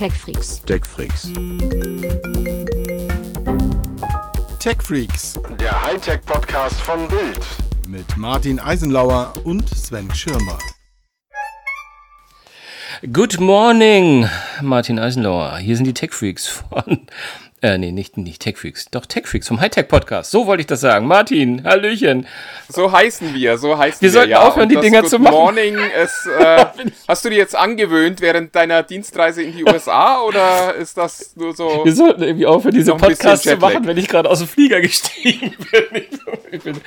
TechFreaks. TechFreaks. TechFreaks Der Hightech-Podcast von Bild. mit Martin Eisenlauer und Sven Schirmer. Good morning, Martin Eisenlauer. Hier sind die Tech Freaks von. Äh, nee, nicht, nicht Tech Freaks. Doch, Tech Freaks vom Hightech Podcast. So wollte ich das sagen. Martin, Hallöchen. So heißen wir, so heißen Wir wir. sollten aufhören, Und die Dinger Good zu machen. Morning ist, äh, hast du dir jetzt angewöhnt während deiner Dienstreise in die USA oder ist das nur so? Wir sollten irgendwie aufhören, diese Podcasts zu machen, wenn ich gerade aus dem Flieger gestiegen bin.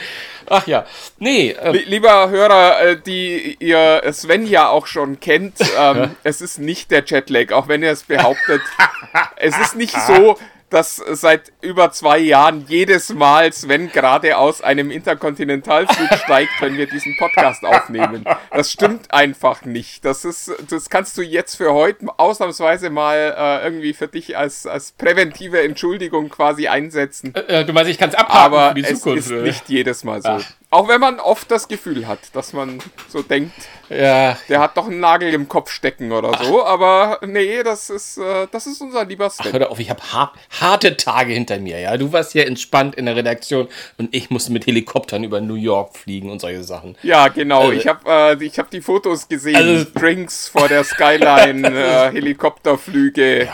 Ach ja. Nee, äh, Li- Lieber Hörer, äh, die ihr Sven ja auch schon kennt, ähm, es ist nicht der Jetlag, auch wenn er es behauptet. es ist nicht so, dass seit über zwei Jahren jedes Mal Sven gerade aus einem Interkontinentalflug steigt, wenn wir diesen Podcast aufnehmen. Das stimmt einfach nicht. Das ist, das kannst du jetzt für heute ausnahmsweise mal äh, irgendwie für dich als, als präventive Entschuldigung quasi einsetzen. äh, du meinst, ich kann es abhaken Aber für die es Zukunft. ist oder? nicht jedes Mal so. Ach. Auch wenn man oft das Gefühl hat, dass man so denkt, Ja, der hat doch einen Nagel im Kopf stecken oder so. Aber nee, das ist, äh, das ist unser lieber Sven. Hör doch auf, ich habe har harte Tage hinter mir, ja. Du warst hier entspannt in der Redaktion und ich musste mit Helikoptern über New York fliegen und solche Sachen. Ja, genau. Also- ich habe äh, ich hab die Fotos gesehen. Also- Drinks vor der Skyline, äh, Helikopterflüge.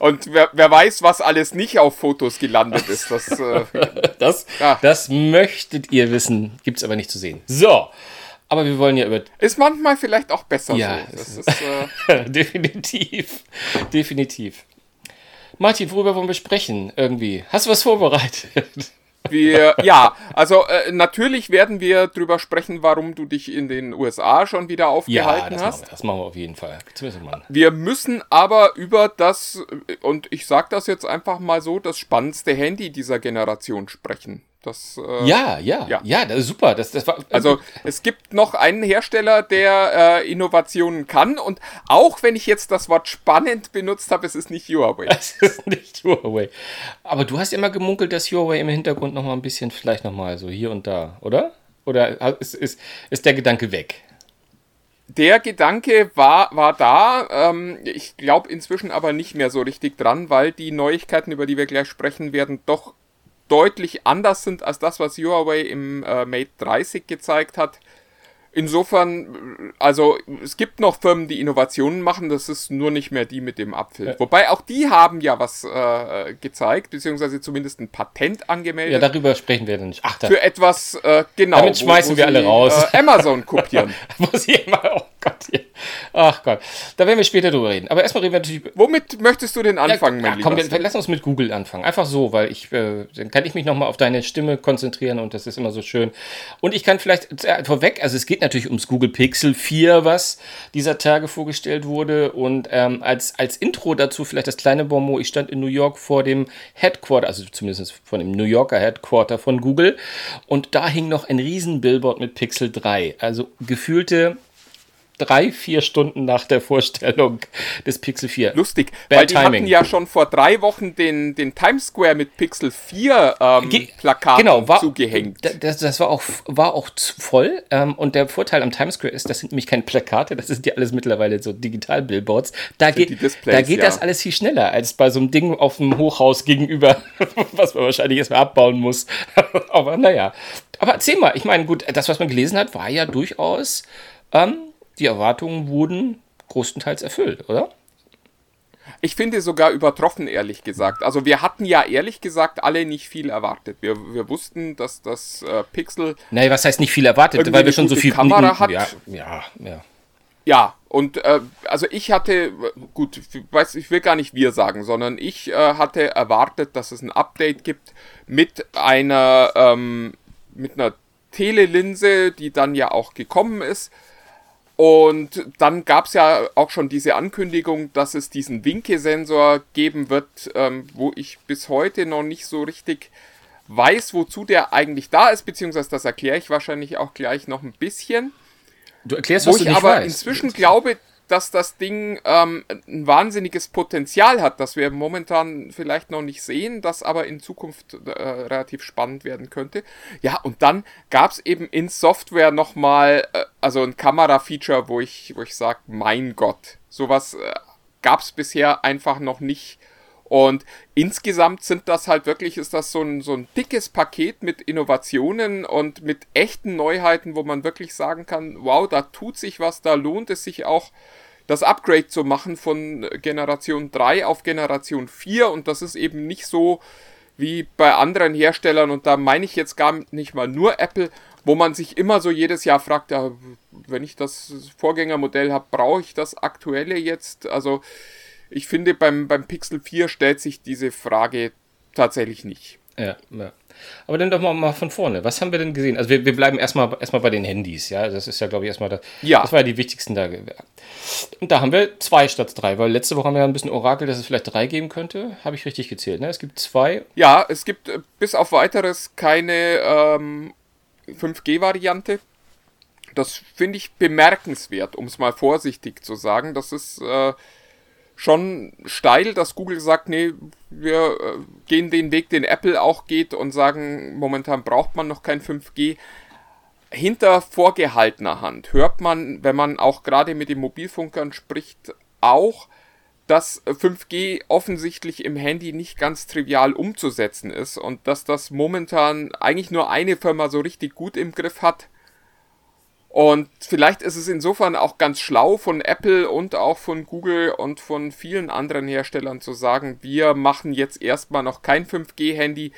Und wer, wer weiß, was alles nicht auf Fotos gelandet ist. Das, äh, Das, Ja. das möchtet ihr wissen, gibt's aber nicht zu sehen. So, aber wir wollen ja über ist manchmal vielleicht auch besser Ja, so. Das ist, äh, definitiv, definitiv. Martin, worüber wollen wir sprechen? Irgendwie. Hast du was vorbereitet? Wir, ja, also äh, natürlich werden wir drüber sprechen, warum du dich in den USA schon wieder aufgehalten das, hast. machen wir, das machen wir auf jeden Fall. Wir müssen aber über das, und ich sage das jetzt einfach mal so, das spannendste Handy dieser Generation sprechen. Das, äh, Ja, ja, ja, Ja. das ist super. Das, das war, Also es gibt noch einen Hersteller, der äh, Innovationen kann und auch wenn ich jetzt das Wort spannend benutzt habe, es ist nicht Huawei. Das ist nicht Huawei. Aber du hast immer gemunkelt, dass Huawei im Hintergrund noch mal ein bisschen, vielleicht noch mal so hier und da, oder? Oder ist, ist, ist der Gedanke weg? Der Gedanke war, war da, ähm, ich glaube inzwischen aber nicht mehr so richtig dran, weil die Neuigkeiten, über die wir gleich sprechen werden, doch deutlich anders sind als das, was Huawei im äh, Mate 30 gezeigt hat. Insofern, also es gibt noch Firmen, die Innovationen machen, das ist nur nicht mehr die mit dem Apfel. Wobei auch die haben ja was äh, gezeigt, beziehungsweise zumindest ein Patent Ja, angemeldet darüber sprechen wir dann nicht. Ach, da für etwas, äh, genau. Damit schmeißen wir alle sie, raus. Äh, Amazon kopieren. muss ich immer, oh Gott, hier. Ach Gott. Da werden wir später drüber reden. Aber erstmal reden wir natürlich Womit möchtest du denn anfangen, ja, mein ja, komm, wir, lass uns mit Google anfangen. Einfach so, weil ich, äh, dann kann ich mich nochmal auf deine Stimme konzentrieren und das ist immer so schön. Und ich kann vielleicht äh, vorweg, also es geht natürlich ums Google Pixel 4, was dieser Tage vorgestellt wurde. Und ähm, als, als Intro dazu vielleicht das kleine Bonmot. Ich stand in New York vor dem Headquarter, also zumindest von dem New Yorker Headquarter von Google. Und da hing noch ein riesen Billboard mit Pixel 3. Also gefühlte drei, vier Stunden nach der Vorstellung des Pixel 4. Lustig, Bad weil die timing. hatten ja schon vor drei Wochen den, den Times Square mit Pixel 4 ähm, Ge- Plakaten genau, war, zugehängt. Da- Das, das war auch, war auch zu voll. Ähm, und der Vorteil am Times Square ist, das sind nämlich keine Plakate, das sind ja alles mittlerweile so Digital-Billboards. Da, geht, da geht ja. das alles viel schneller als bei so einem Ding auf dem Hochhaus gegenüber, was man wahrscheinlich erstmal abbauen muss. Aber naja. Aber erzähl mal, ich meine, gut, das, was man gelesen hat, war ja durchaus, ähm, die Erwartungen wurden größtenteils erfüllt, oder? Ich finde sogar übertroffen, ehrlich gesagt. Also wir hatten ja ehrlich gesagt alle nicht viel erwartet. Wir, wir wussten, dass das äh, Pixel Naja, was heißt nicht viel erwartet, weil wir schon so viel Kamera hat. Ja, ja, ja. Ja, und äh, also ich hatte, äh, gut, weiß, ich will gar nicht wir sagen, sondern ich äh, hatte erwartet, dass es ein Update gibt mit einer, ähm, mit einer Telelinse, die dann ja auch gekommen ist. Und dann gab es ja auch schon diese Ankündigung, dass es diesen Winke-Sensor geben wird, ähm, wo ich bis heute noch nicht so richtig weiß, wozu der eigentlich da ist, beziehungsweise das erkläre ich wahrscheinlich auch gleich noch ein bisschen. Du erklärst, Wo was du ich nicht aber weißt. inzwischen glaube, dass das Ding ähm, ein wahnsinniges Potenzial hat, das wir momentan vielleicht noch nicht sehen, das aber in Zukunft äh, relativ spannend werden könnte. Ja, und dann gab es eben in Software nochmal, äh, also ein Kamera-Feature, wo ich, wo ich sage, mein Gott, sowas äh, gab es bisher einfach noch nicht. Und insgesamt sind das halt wirklich, ist das so ein, so ein dickes Paket mit Innovationen und mit echten Neuheiten, wo man wirklich sagen kann, wow, da tut sich was, da lohnt es sich auch, das Upgrade zu machen von Generation 3 auf Generation 4. Und das ist eben nicht so wie bei anderen Herstellern. Und da meine ich jetzt gar nicht mal nur Apple, wo man sich immer so jedes Jahr fragt, ja, wenn ich das Vorgängermodell habe, brauche ich das aktuelle jetzt? Also ich finde, beim, beim Pixel 4 stellt sich diese Frage tatsächlich nicht. Ja, ja. Aber dann doch mal, mal von vorne. Was haben wir denn gesehen? Also wir, wir bleiben erstmal erstmal bei den Handys, ja. Das ist ja, glaube ich, erstmal das. Ja. Das war ja die wichtigsten da. Und da haben wir zwei statt drei, weil letzte Woche haben wir ein bisschen Orakel, dass es vielleicht drei geben könnte. Habe ich richtig gezählt, ne? Es gibt zwei. Ja, es gibt äh, bis auf weiteres keine ähm, 5G-Variante. Das finde ich bemerkenswert, um es mal vorsichtig zu sagen. Das ist. Äh, schon steil, dass Google sagt, nee, wir äh, gehen den Weg, den Apple auch geht und sagen, momentan braucht man noch kein 5G. Hinter vorgehaltener Hand hört man, wenn man auch gerade mit den Mobilfunkern spricht, auch, dass 5G offensichtlich im Handy nicht ganz trivial umzusetzen ist und dass das momentan eigentlich nur eine Firma so richtig gut im Griff hat und vielleicht ist es insofern auch ganz schlau von Apple und auch von Google und von vielen anderen Herstellern zu sagen, wir machen jetzt erstmal noch kein 5G-Handy,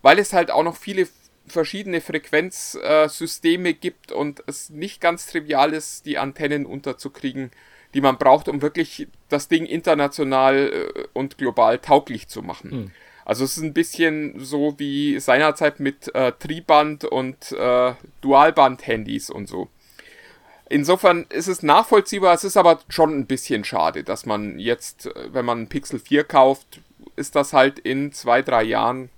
weil es halt auch noch viele verschiedene Frequenzsysteme äh, gibt und es nicht ganz trivial ist, die Antennen unterzukriegen, die man braucht, um wirklich das Ding international äh, und global tauglich zu machen. Hm. Also es ist ein bisschen so wie seinerzeit mit äh, Triband und äh, Dualband-Handys und so. Insofern ist es nachvollziehbar, es ist aber schon ein bisschen schade, dass man jetzt, äh, wenn man ein Pixel 4 kauft, ist das halt in zwei, drei Jahren,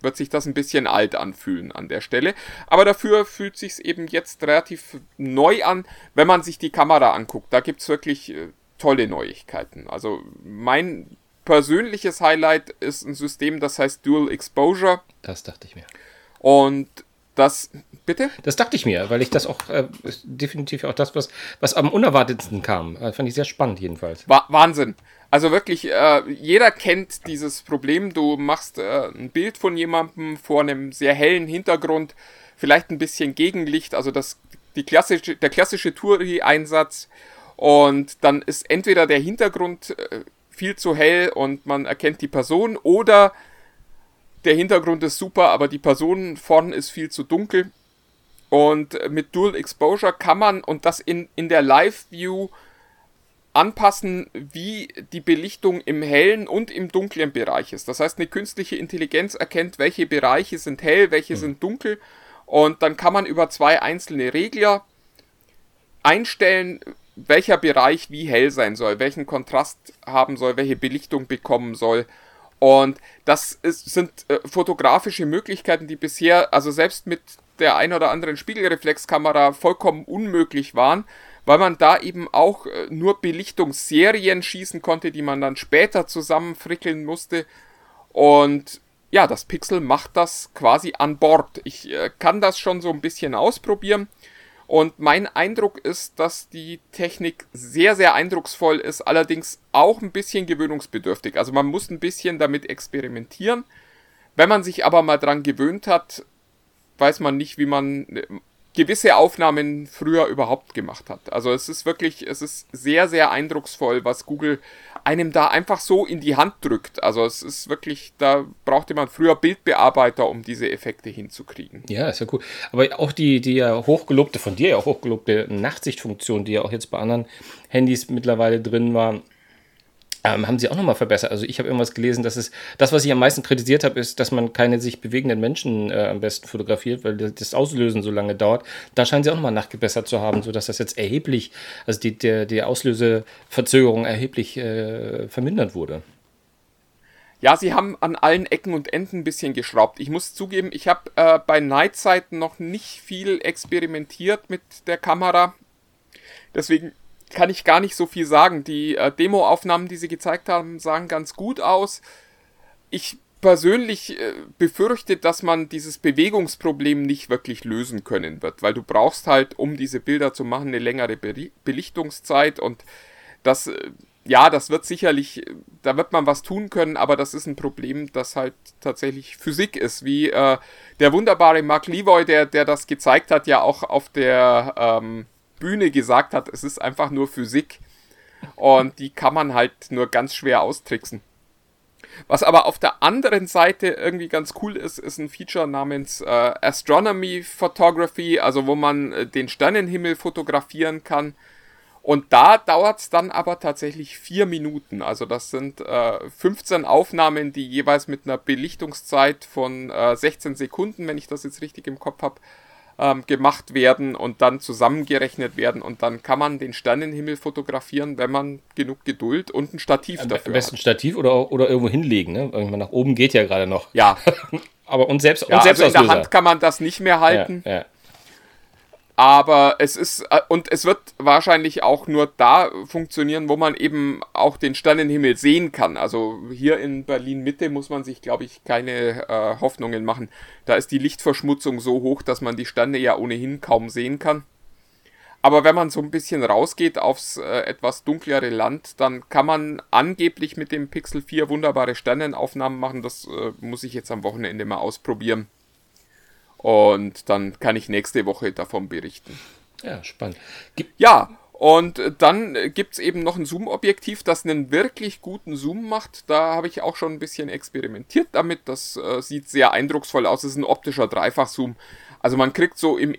wird sich das ein bisschen alt anfühlen an der Stelle. Aber dafür fühlt sich eben jetzt relativ neu an, wenn man sich die Kamera anguckt. Da gibt es wirklich äh, tolle Neuigkeiten. Also mein persönliches Highlight ist ein System, das heißt Dual Exposure. Das dachte ich mir. Und das, bitte? Das dachte ich mir, weil ich das auch äh, definitiv auch das, was, was am unerwartetsten kam. Äh, fand ich sehr spannend jedenfalls. Wa Wahnsinn. Also wirklich, äh, jeder kennt dieses Problem. Du machst äh, ein Bild von jemandem vor einem sehr hellen Hintergrund, vielleicht ein bisschen Gegenlicht, also das, die klassische, der klassische Turi-Einsatz. Und dann ist entweder der Hintergrund äh, viel zu hell und man erkennt die Person oder der Hintergrund ist super, aber die Person vorn ist viel zu dunkel. Und mit Dual Exposure kann man und das in, in der Live-View anpassen, wie die Belichtung im hellen und im dunklen Bereich ist. Das heißt, eine künstliche Intelligenz erkennt, welche Bereiche sind hell, welche mhm. sind dunkel. Und dann kann man über zwei einzelne Regler einstellen, welcher Bereich wie hell sein soll, welchen Kontrast haben soll, welche Belichtung bekommen soll. Und das ist, sind äh, fotografische Möglichkeiten, die bisher, also selbst mit der ein oder anderen Spiegelreflexkamera vollkommen unmöglich waren, weil man da eben auch äh, nur Belichtungsserien schießen konnte, die man dann später zusammenfrickeln musste. Und ja, das Pixel macht das quasi an Bord. Ich äh, kann das schon so ein bisschen ausprobieren. Und mein Eindruck ist, dass die Technik sehr, sehr eindrucksvoll ist, allerdings auch ein bisschen gewöhnungsbedürftig. Also man muss ein bisschen damit experimentieren. Wenn man sich aber mal dran gewöhnt hat, weiß man nicht, wie man gewisse Aufnahmen früher überhaupt gemacht hat. Also es ist wirklich, es ist sehr, sehr eindrucksvoll, was Google einem da einfach so in die Hand drückt. Also es ist wirklich, da brauchte man früher Bildbearbeiter, um diese Effekte hinzukriegen. Ja, ist ja cool. Aber auch die, die ja hochgelobte, von dir ja hochgelobte Nachtsichtfunktion, die ja auch jetzt bei anderen Handys mittlerweile drin war, ähm, haben sie auch nochmal verbessert. Also ich habe irgendwas gelesen, dass es, das, was ich am meisten kritisiert habe, ist, dass man keine sich bewegenden Menschen äh, am besten fotografiert, weil das Auslösen so lange dauert. Da scheinen sie auch nochmal nachgebessert zu haben, sodass das jetzt erheblich, also die, der, die Auslöseverzögerung erheblich äh, vermindert wurde. Ja, sie haben an allen Ecken und Enden ein bisschen geschraubt. Ich muss zugeben, ich habe äh, bei Nightsight noch nicht viel experimentiert mit der Kamera. Deswegen kann ich gar nicht so viel sagen. Die äh, Demo-Aufnahmen, die sie gezeigt haben, sahen ganz gut aus. Ich persönlich äh, befürchte, dass man dieses Bewegungsproblem nicht wirklich lösen können wird, weil du brauchst halt, um diese Bilder zu machen, eine längere Be Belichtungszeit und das äh, ja, das wird sicherlich, da wird man was tun können, aber das ist ein Problem, das halt tatsächlich Physik ist, wie äh, der wunderbare Mark Levoy, der, der das gezeigt hat, ja auch auf der ähm, Bühne gesagt hat, es ist einfach nur Physik und die kann man halt nur ganz schwer austricksen. Was aber auf der anderen Seite irgendwie ganz cool ist, ist ein Feature namens äh, Astronomy Photography, also wo man äh, den Sternenhimmel fotografieren kann. Und da dauert es dann aber tatsächlich vier Minuten. Also das sind äh, 15 Aufnahmen, die jeweils mit einer Belichtungszeit von äh, 16 Sekunden, wenn ich das jetzt richtig im Kopf habe, ähm, gemacht werden und dann zusammengerechnet werden und dann kann man den Sternenhimmel fotografieren, wenn man genug Geduld und ein Stativ Am dafür besten hat. ein Stativ oder, oder irgendwo hinlegen, ne? Irgendwann nach oben geht ja gerade noch. Ja, Aber und selbst, ja und selbst also in der Hand kann man das nicht mehr halten. ja, ja. Aber es ist, äh, und es wird wahrscheinlich auch nur da funktionieren, wo man eben auch den Sternenhimmel sehen kann. Also hier in Berlin Mitte muss man sich, glaube ich, keine äh, Hoffnungen machen. Da ist die Lichtverschmutzung so hoch, dass man die Sterne ja ohnehin kaum sehen kann. Aber wenn man so ein bisschen rausgeht aufs äh, etwas dunklere Land, dann kann man angeblich mit dem Pixel 4 wunderbare Sternenaufnahmen machen. Das äh, muss ich jetzt am Wochenende mal ausprobieren. Und dann kann ich nächste Woche davon berichten. ja, spannend. Gibt, Ja, und dann äh, gibt's eben noch ein Zoom-Objektiv, das einen wirklich guten Zoom macht. Da habe ich auch schon ein bisschen experimentiert damit. Das äh, sieht sehr eindrucksvoll aus. Es ist ein optischer Dreifach-Zoom. Also man kriegt so im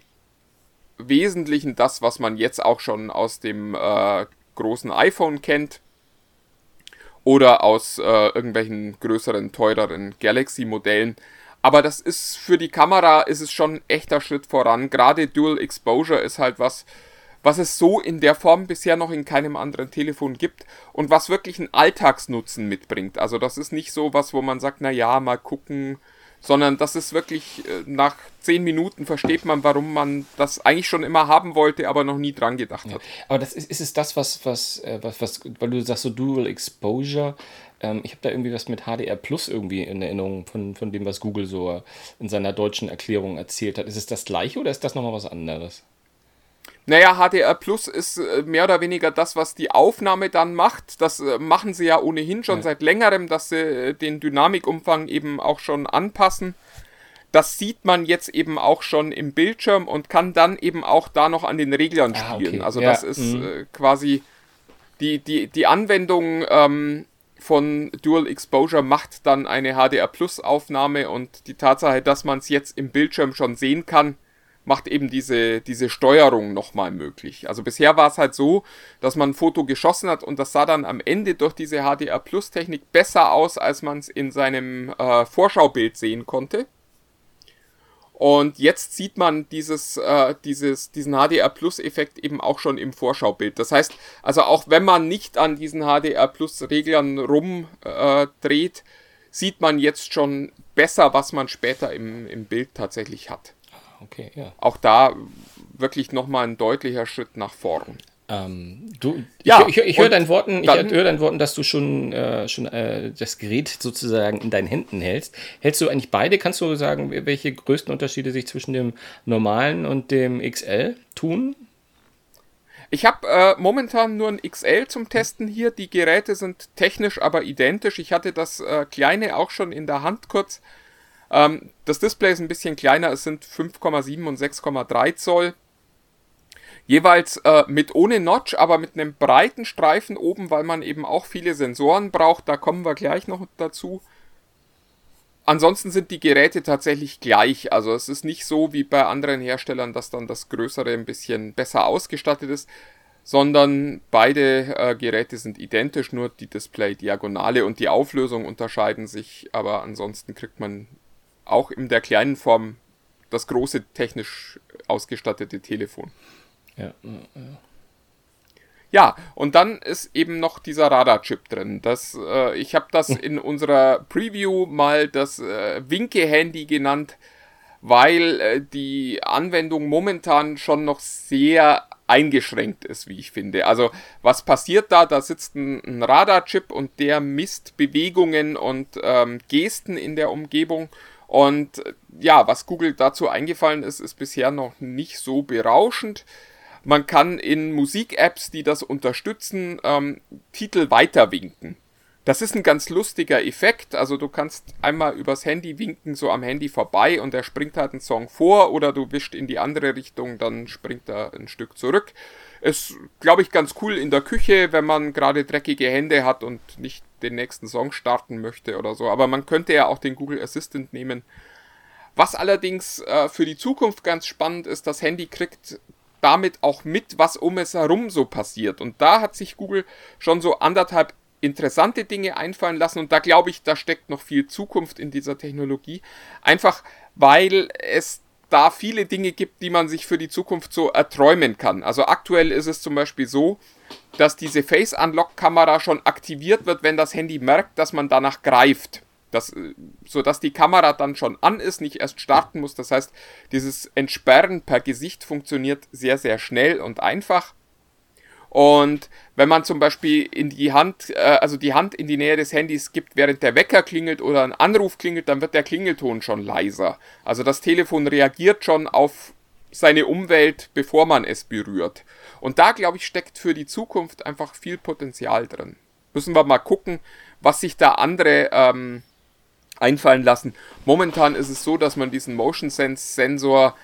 Wesentlichen das, was man jetzt auch schon aus dem äh, großen iPhone kennt. Oder aus äh, irgendwelchen größeren, teureren Galaxy-Modellen. Aber das ist für die Kamera ist es schon ein echter Schritt voran. Gerade Dual Exposure ist halt was, was es so in der Form bisher noch in keinem anderen Telefon gibt und was wirklich einen Alltagsnutzen mitbringt. Also das ist nicht so was, wo man sagt, na ja, mal gucken, sondern das ist wirklich äh, nach zehn Minuten versteht man, warum man das eigentlich schon immer haben wollte, aber noch nie dran gedacht hat. aber das ist, ist es das, was, was, äh, was, was, weil du sagst so Dual Exposure, ähm, ich habe da irgendwie was mit HDR Plus irgendwie in Erinnerung von, von dem, was Google so in seiner deutschen Erklärung erzählt hat. Ist es das gleiche oder ist das nochmal was anderes? Naja, HDR Plus ist äh, mehr oder weniger das, was die Aufnahme dann macht. Das äh, machen sie ja ohnehin schon Ja. seit längerem, dass sie äh, den Dynamikumfang eben auch schon anpassen. Das sieht man jetzt eben auch schon im Bildschirm und kann dann eben auch da noch an den Reglern Ah, spielen. okay. Also Ja, das ist mhm. quasi die, die, die Anwendung ähm, von Dual Exposure macht dann eine HDR Plus Aufnahme und die Tatsache, dass man es jetzt im Bildschirm schon sehen kann, macht eben diese, diese Steuerung nochmal möglich. Also bisher war es halt so, dass man ein Foto geschossen hat und das sah dann am Ende durch diese HDR Plus Technik besser aus, als man es in seinem äh, Vorschaubild sehen konnte. Und jetzt sieht man dieses, äh, dieses, diesen HDR Plus Effekt eben auch schon im Vorschaubild. Das heißt, also auch wenn man nicht an diesen HDR Plus Reglern rumdreht, äh, sieht man jetzt schon besser, was man später im, im Bild tatsächlich hat. Okay, ja. Auch da wirklich nochmal ein deutlicher Schritt nach vorn. Ähm, du, Ja, ich, ich, ich höre deinen Worten, ich höre deinen Worten, dass du schon, äh, schon äh, das Gerät sozusagen in deinen Händen hältst. Hältst du eigentlich beide? Kannst du sagen, welche größten Unterschiede sich zwischen dem normalen und dem XL tun? Ich habe äh, momentan nur ein XL zum Testen hier. Die Geräte sind technisch aber identisch. Ich hatte das äh, kleine auch schon in der Hand kurz. Ähm, das Display ist ein bisschen kleiner. Es sind 5,7 und 6,3 Zoll. Jeweils äh, mit ohne Notch, aber mit einem breiten Streifen oben, weil man eben auch viele Sensoren braucht. Da kommen wir gleich noch dazu. Ansonsten sind die Geräte tatsächlich gleich. Also es ist nicht so wie bei anderen Herstellern, dass dann das Größere ein bisschen besser ausgestattet ist, sondern beide äh, Geräte sind identisch, nur die Display-Diagonale und die Auflösung unterscheiden sich. Aber ansonsten kriegt man auch in der kleinen Form das große technisch ausgestattete Telefon. Ja. Ja, und dann ist eben noch dieser Radarchip drin. Das, äh, ich habe das in unserer Preview mal das äh, Winke-Handy genannt, weil äh, die Anwendung momentan schon noch sehr eingeschränkt ist, wie ich finde. Also was passiert da? Da sitzt ein, ein Radarchip und der misst Bewegungen und ähm, Gesten in der Umgebung. Und äh, ja, was Google dazu eingefallen ist, ist bisher noch nicht so berauschend. Man kann in Musik-Apps, die das unterstützen, ähm, Titel weiterwinken. Das ist ein ganz lustiger Effekt. Also du kannst einmal übers Handy winken, so am Handy vorbei und er springt halt einen Song vor oder du wischt in die andere Richtung, dann springt er ein Stück zurück. Ist, glaube ich, ganz cool in der Küche, wenn man gerade dreckige Hände hat und nicht den nächsten Song starten möchte oder so. Aber man könnte ja auch den Google Assistant nehmen. Was allerdings äh, für die Zukunft ganz spannend ist, das Handy kriegt damit auch mit, was um es herum so passiert. Und da hat sich Google schon so anderthalb interessante Dinge einfallen lassen und da glaube ich, da steckt noch viel Zukunft in dieser Technologie. Einfach weil es da viele Dinge gibt, die man sich für die Zukunft so erträumen kann. Also aktuell ist es zum Beispiel so, dass diese Face-Unlock-Kamera schon aktiviert wird, wenn das Handy merkt, dass man danach greift. Das, äh, sodass die Kamera dann schon an ist, nicht erst starten muss. Das heißt, dieses Entsperren per Gesicht funktioniert sehr, sehr schnell und einfach. Und wenn man zum Beispiel in die Hand, äh, also die Hand in die Nähe des Handys gibt, während der Wecker klingelt oder ein Anruf klingelt, dann wird der Klingelton schon leiser. Also das Telefon reagiert schon auf seine Umwelt, bevor man es berührt. Und da, glaube ich, steckt für die Zukunft einfach viel Potenzial drin. Müssen wir mal gucken, was sich da andere ähm, einfallen lassen. Momentan ist es so, dass man diesen Motion Sense Sensor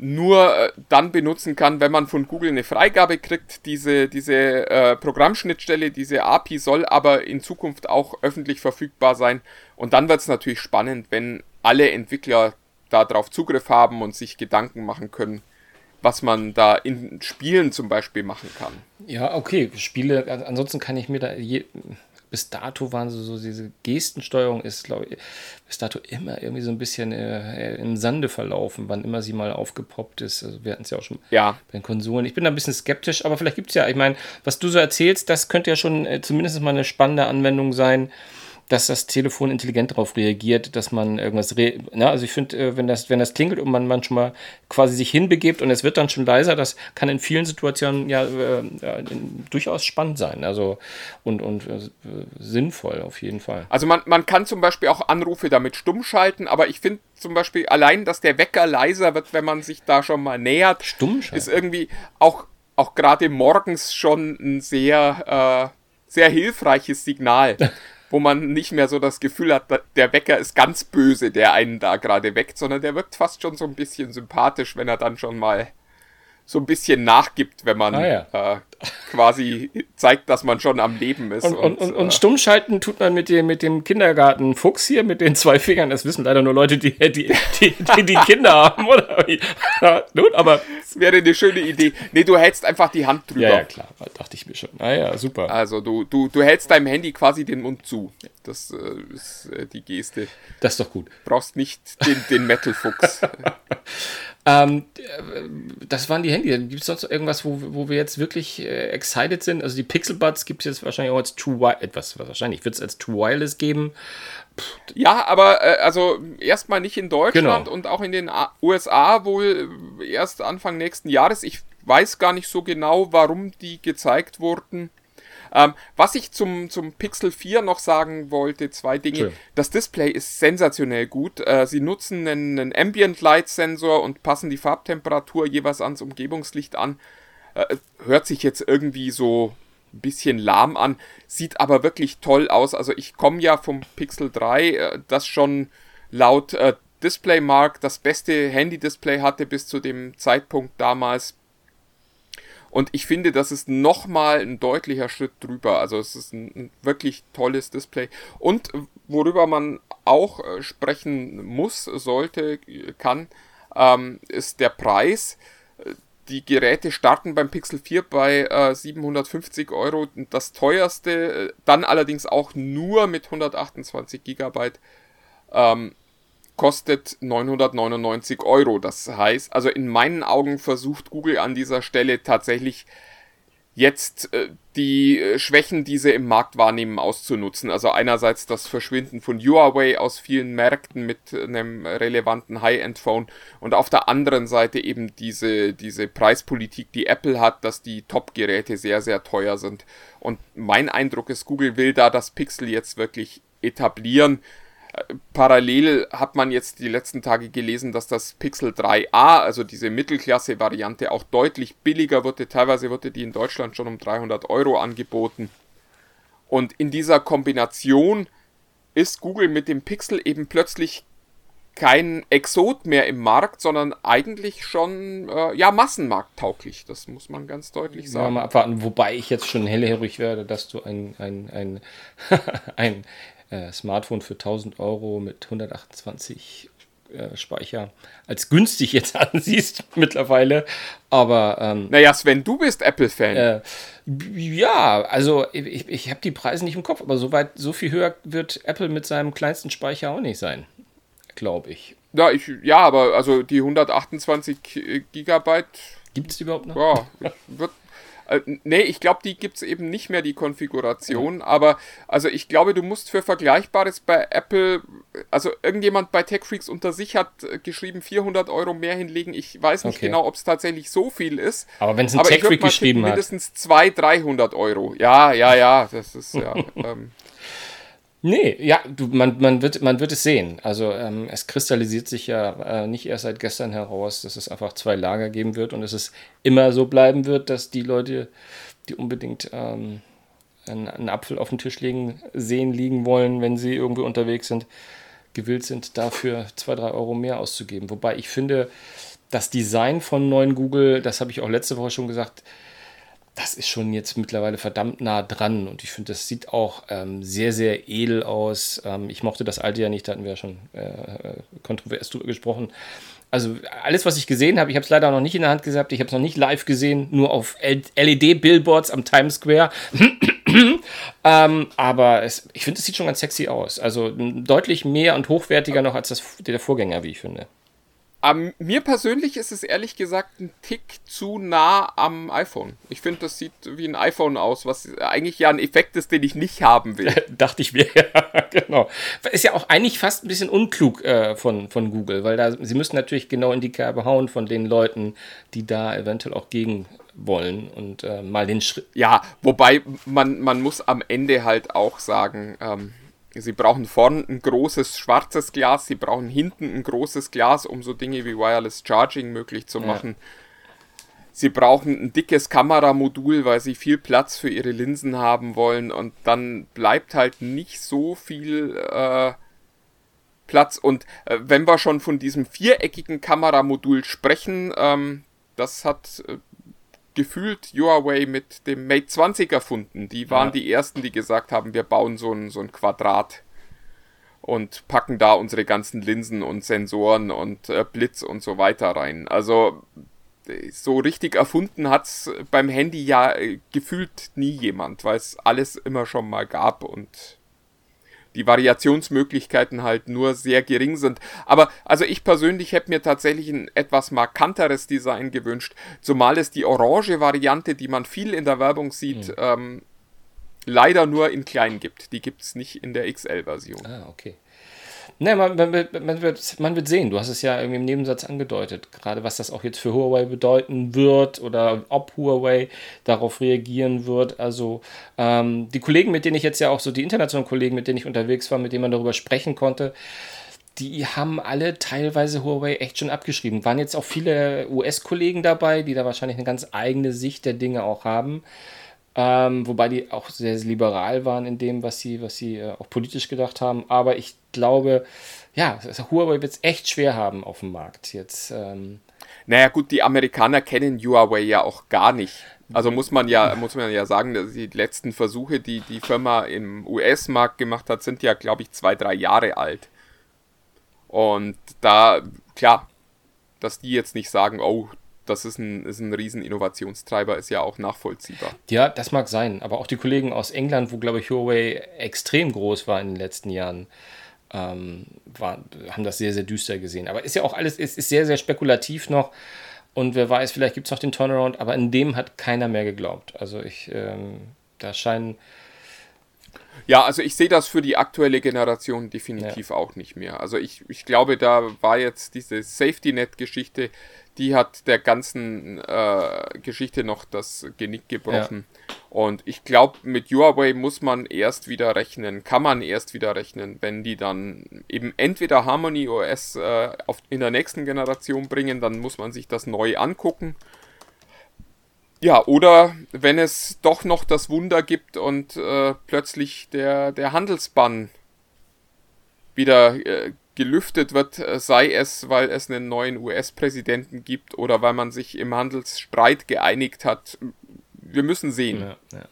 nur äh, dann benutzen kann, wenn man von Google eine Freigabe kriegt. Diese, diese äh, Programmschnittstelle, diese API soll aber in Zukunft auch öffentlich verfügbar sein. Und dann wird es natürlich spannend, wenn alle Entwickler darauf Zugriff haben und sich Gedanken machen können, was man da in Spielen zum Beispiel machen kann. Ja, okay, Spiele, ansonsten kann ich mir da je, bis dato waren so, so diese Gestensteuerung ist, glaube ich, bis dato immer irgendwie so ein bisschen äh, im Sande verlaufen, wann immer sie mal aufgepoppt ist. Also wir hatten es ja auch schon ja. bei den Konsolen. Ich bin da ein bisschen skeptisch, aber vielleicht gibt es ja, ich meine, was du so erzählst, das könnte ja schon äh, zumindest mal eine spannende Anwendung sein dass das Telefon intelligent darauf reagiert, dass man irgendwas. Re Na, also ich finde, äh, wenn das, wenn das klingelt und man manchmal quasi sich hinbegibt und es wird dann schon leiser, das kann in vielen Situationen ja äh, durchaus spannend sein. Also und, und äh, sinnvoll auf jeden Fall. Also man, man kann zum Beispiel auch Anrufe damit stumm schalten, aber ich finde zum Beispiel allein, dass der Wecker leiser wird, wenn man sich da schon mal nähert, stumm ist irgendwie auch, auch gerade morgens schon ein sehr, äh, sehr hilfreiches Signal. wo man nicht mehr so das Gefühl hat, der Wecker ist ganz böse, der einen da gerade weckt, sondern der wirkt fast schon so ein bisschen sympathisch, wenn er dann schon mal so ein bisschen nachgibt, wenn man ah, ja. äh, quasi zeigt, dass man schon am Leben ist. Und, und, und, und äh, stummschalten tut man mit dem, mit dem Kindergarten Fuchs hier, mit den zwei Fingern. Das wissen leider nur Leute, die die, die, die, die Kinder haben, oder? Ja, nun, aber. Das wäre eine schöne Idee. Nee, du hältst einfach die Hand drüber. Ja, ja klar, dachte ich mir schon. Naja, ah, super. Also du, du, du hältst deinem Handy quasi den Mund zu. Das äh, ist äh, die Geste. Das ist doch gut. Brauchst nicht den, den Metal-Fuchs. Ähm, das waren die Handy. Gibt es sonst irgendwas, wo, wo wir jetzt wirklich äh, excited sind? Also die Pixel Buds gibt es jetzt wahrscheinlich auch als True Wireless, etwas wahrscheinlich wird es als True Wireless geben. Pff. Ja, aber äh, also erstmal nicht in Deutschland genau. und auch in den USA wohl erst Anfang nächsten Jahres. Ich weiß gar nicht so genau, warum die gezeigt wurden. Ähm, was ich zum, zum Pixel 4 noch sagen wollte, zwei Dinge. Schön. Das Display ist sensationell gut. Äh, sie nutzen einen, einen Ambient Light Sensor und passen die Farbtemperatur jeweils ans Umgebungslicht an. Äh, hört sich jetzt irgendwie so ein bisschen lahm an, sieht aber wirklich toll aus. Also ich komme ja vom Pixel 3, äh, das schon laut äh, Displaymark das beste Handy-Display hatte bis zu dem Zeitpunkt damals. Und ich finde, das ist nochmal ein deutlicher Schritt drüber. Also es ist ein, ein wirklich tolles Display. Und worüber man auch äh, sprechen muss, sollte, kann, ähm, ist der Preis. Die Geräte starten beim Pixel 4 bei äh, 750 Euro. Das teuerste, äh, dann allerdings auch nur mit 128 Gigabyte. Ähm, kostet 999 Euro. Das heißt, also in meinen Augen versucht Google an dieser Stelle tatsächlich jetzt äh, die äh, Schwächen, die sie im Markt wahrnehmen, auszunutzen. Also einerseits das Verschwinden von Huawei aus vielen Märkten mit einem relevanten High-End-Phone und auf der anderen Seite eben diese, diese Preispolitik, die Apple hat, dass die Top-Geräte sehr, sehr teuer sind. Und mein Eindruck ist, Google will da das Pixel jetzt wirklich etablieren parallel hat man jetzt die letzten Tage gelesen, dass das Pixel 3a, also diese Mittelklasse-Variante, auch deutlich billiger wurde. Teilweise wurde die in Deutschland schon um 300 Euro angeboten. Und in dieser Kombination ist Google mit dem Pixel eben plötzlich kein Exot mehr im Markt, sondern eigentlich schon äh, ja massenmarkttauglich. Das muss man ganz deutlich sagen. Ja, mal abwarten, wobei ich jetzt schon hellhörig werde, dass du ein, ein, ein, ein äh, Smartphone für 1000 Euro mit 128 äh, Speicher als günstig jetzt ansiehst mittlerweile. Aber ähm, naja, Sven, du bist Apple-Fan. Äh, ja, also ich, ich habe die Preise nicht im Kopf, aber so weit, so viel höher wird Apple mit seinem kleinsten Speicher auch nicht sein, glaube ich. Ja, ich, ja, aber also die 128 Gigabyte. Gibt es überhaupt noch? Ja, wird, äh, nee, ich glaube, die gibt es eben nicht mehr, die Konfiguration. Mhm. Aber also ich glaube, du musst für Vergleichbares bei Apple, also irgendjemand bei TechFreaks unter sich hat äh, geschrieben, 400 Euro mehr hinlegen. Ich weiß nicht okay. genau, ob es tatsächlich so viel ist. Aber wenn es ein TechFreak geschrieben hat. Mindestens 200, 300 Euro. Ja, ja, ja, das ist ja. ähm, Nee, ja, du, man, man, wird, man wird es sehen. Also ähm, es kristallisiert sich ja äh, nicht erst seit gestern heraus, dass es einfach zwei Lager geben wird und dass es immer so bleiben wird, dass die Leute, die unbedingt ähm, einen, einen, Apfel auf den Tisch legen, sehen, liegen wollen, wenn sie irgendwie unterwegs sind, gewillt sind, dafür zwei, drei Euro mehr auszugeben. Wobei ich finde, das Design von neuen Google, das habe ich auch letzte Woche schon gesagt, das ist schon jetzt mittlerweile verdammt nah dran und ich finde, das sieht auch ähm, sehr, sehr edel aus. Ähm, ich mochte das alte ja nicht, da hatten wir ja schon äh, kontrovers drüber gesprochen. Also alles, was ich gesehen habe, ich habe es leider noch nicht in der Hand gehabt, ich habe es noch nicht live gesehen, nur auf LED-Billboards am Times Square. ähm, aber es, ich finde, es sieht schon ganz sexy aus. Also deutlich mehr und hochwertiger noch als das, der Vorgänger, wie ich finde. Um, mir persönlich ist es ehrlich gesagt ein Tick zu nah am iPhone. Ich finde, das sieht wie ein iPhone aus, was eigentlich ja ein Effekt ist, den ich nicht haben will. Dachte ich mir, ja, genau. Ist ja auch eigentlich fast ein bisschen unklug äh, von, von Google, weil da, sie müssen natürlich genau in die Kerbe hauen von den Leuten, die da eventuell auch gegen wollen und äh, mal den Schritt. Ja, wobei man, man muss am Ende halt auch sagen, ähm, Sie brauchen vorn ein großes schwarzes Glas, sie brauchen hinten ein großes Glas, um so Dinge wie Wireless Charging möglich zu machen. Ja. Sie brauchen ein dickes Kameramodul, weil sie viel Platz für ihre Linsen haben wollen und dann bleibt halt nicht so viel äh, Platz. Und äh, wenn wir schon von diesem viereckigen Kameramodul sprechen, ähm, das hat äh, gefühlt Huawei mit dem Mate 20 erfunden. Die waren ja. die ersten, die gesagt haben, wir bauen so ein, so ein Quadrat und packen da unsere ganzen Linsen und Sensoren und äh, Blitz und so weiter rein. Also so richtig erfunden hat es beim Handy ja äh, gefühlt nie jemand, weil es alles immer schon mal gab und die Variationsmöglichkeiten halt nur sehr gering sind. Aber also ich persönlich hätte mir tatsächlich ein etwas markanteres Design gewünscht, zumal es die orange Variante, die man viel in der Werbung sieht, mhm. ähm, leider nur in klein gibt. Die gibt es nicht in der XL-Version. Ah, okay. Ne, man, man, man, wird, man wird sehen. Du hast es ja irgendwie im Nebensatz angedeutet, gerade was das auch jetzt für Huawei bedeuten wird oder ob Huawei darauf reagieren wird. Also ähm, die Kollegen, mit denen ich jetzt ja auch so, die internationalen Kollegen, mit denen ich unterwegs war, mit denen man darüber sprechen konnte, die haben alle teilweise Huawei echt schon abgeschrieben. Waren jetzt auch viele US-Kollegen dabei, die da wahrscheinlich eine ganz eigene Sicht der Dinge auch haben. Ähm, wobei die auch sehr, sehr, liberal waren in dem, was sie, was sie äh, auch politisch gedacht haben. Aber ich glaube, ja, also Huawei wird es echt schwer haben auf dem Markt jetzt. Ähm. Naja, gut, die Amerikaner kennen Huawei ja auch gar nicht. Also muss man ja, muss man ja sagen, dass die letzten Versuche, die die Firma im US-Markt gemacht hat, sind ja, glaube ich, zwei, drei Jahre alt. Und da, klar, dass die jetzt nicht sagen, oh, das ist ein, ist ein riesen Innovationstreiber, ist ja auch nachvollziehbar. Ja, das mag sein, aber auch die Kollegen aus England, wo, glaube ich, Huawei extrem groß war in den letzten Jahren, ähm, war, haben das sehr, sehr düster gesehen. Aber ist ja auch alles, ist, ist sehr, sehr spekulativ noch. Und wer weiß, vielleicht gibt es noch den Turnaround, aber in dem hat keiner mehr geglaubt. Also ich, ähm, da scheinen Ja, also ich sehe das für die aktuelle Generation definitiv ja. auch nicht mehr. Also ich, ich glaube, da war jetzt diese Safety-Net-Geschichte, die hat der ganzen äh, Geschichte noch das Genick gebrochen. Ja. Und ich glaube, mit Huawei muss man erst wieder rechnen, kann man erst wieder rechnen, wenn die dann eben entweder Harmony OS äh, auf, in der nächsten Generation bringen, dann muss man sich das neu angucken. Ja, oder wenn es doch noch das Wunder gibt und äh, plötzlich der, der Handelsbann wieder äh, gelüftet wird, äh, sei es, weil es einen neuen US-Präsidenten gibt oder weil man sich im Handelsstreit geeinigt hat. Wir müssen sehen. Ja, ja.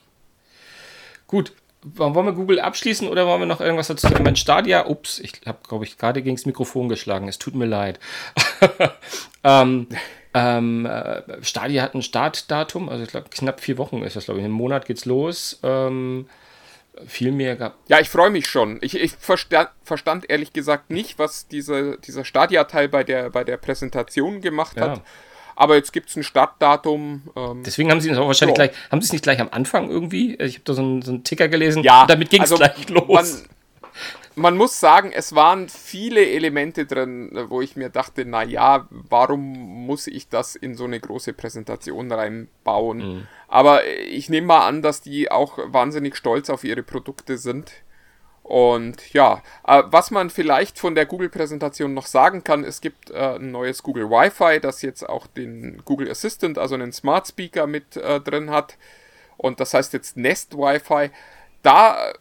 Gut, wollen wir Google abschließen oder wollen wir noch irgendwas dazu sagen? Mein Stadia, ups, ich habe, glaube ich, gerade gegen das Mikrofon geschlagen. Es tut mir leid. ähm, ähm, äh, Stadia hat ein Startdatum, also ich glaube, knapp vier Wochen ist das, glaube ich. Im Monat geht's los. Ähm, viel mehr gab. Ja, ich freue mich schon. Ich, ich verstand, verstand, ehrlich gesagt nicht, was diese, dieser Stadia-Teil bei der, bei der Präsentation gemacht ja. hat. Aber jetzt gibt es ein Startdatum. Ähm, Deswegen haben sie es auch wahrscheinlich so. gleich, haben sie es nicht gleich am Anfang irgendwie? Ich habe da so einen, so einen, Ticker gelesen. Ja, damit ging es also gleich los. Man, man muss sagen, es waren viele Elemente drin, wo ich mir dachte, na ja, warum muss ich das in so eine große Präsentation reinbauen? Mhm. Aber ich nehme mal an, dass die auch wahnsinnig stolz auf ihre Produkte sind. Und ja, äh, was man vielleicht von der Google-Präsentation noch sagen kann, es gibt äh, ein neues Google Wi-Fi, das jetzt auch den Google Assistant, also einen Smart Speaker mit äh, drin hat. Und das heißt jetzt Nest Wi-Fi da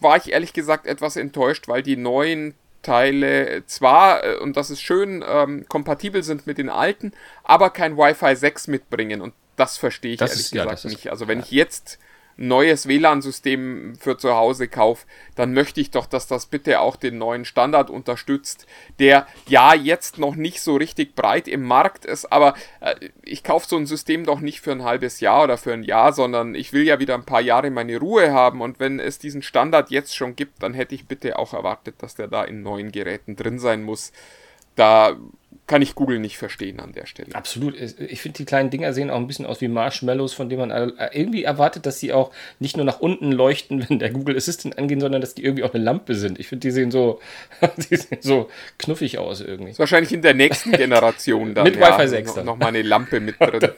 war ich ehrlich gesagt etwas enttäuscht, weil die neuen Teile zwar, äh, und das ist schön, ähm, kompatibel sind mit den alten, aber kein Wi-Fi 6 mitbringen. Und das verstehe ich das ehrlich ist, gesagt ja, nicht. Also wenn ja. ich jetzt neues WLAN-System für zu Hause kaufe, dann möchte ich doch, dass das bitte auch den neuen Standard unterstützt, der ja jetzt noch nicht so richtig breit im Markt ist, aber äh, ich kaufe so ein System doch nicht für ein halbes Jahr oder für ein Jahr, sondern ich will ja wieder ein paar Jahre meine Ruhe haben und wenn es diesen Standard jetzt schon gibt, dann hätte ich bitte auch erwartet, dass der da in neuen Geräten drin sein muss. Da kann ich Google nicht verstehen an der Stelle. Absolut. Ich finde, die kleinen Dinger sehen auch ein bisschen aus wie Marshmallows, von denen man irgendwie erwartet, dass sie auch nicht nur nach unten leuchten, wenn der Google Assistant angeht, sondern dass die irgendwie auch eine Lampe sind. Ich finde, die sehen so, die sehen so knuffig aus irgendwie. Wahrscheinlich in der nächsten Generation dann. mit ja, Wi-Fi 6 dann. Noch mal eine Lampe mit drin.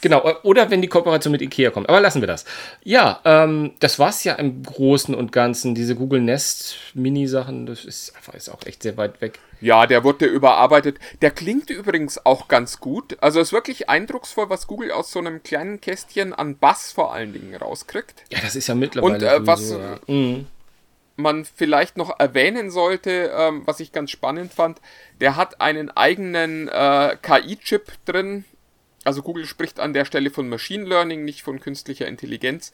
genau. Oder wenn die Kooperation mit Ikea kommt. Aber lassen wir das. Ja, ähm, das war es ja im Großen und Ganzen. Diese Google Nest Mini-Sachen, das ist einfach ist auch echt sehr weit weg. Ja, der wurde überarbeitet. Der klingt übrigens auch ganz gut. Also ist wirklich eindrucksvoll, was Google aus so einem kleinen Kästchen an Bass vor allen Dingen rauskriegt. Ja, das ist ja mittlerweile. Und äh, was so, ja. Mhm. man vielleicht noch erwähnen sollte, ähm, was ich ganz spannend fand, der hat einen eigenen äh, KI-Chip drin. Also Google spricht an der Stelle von Machine Learning, nicht von künstlicher Intelligenz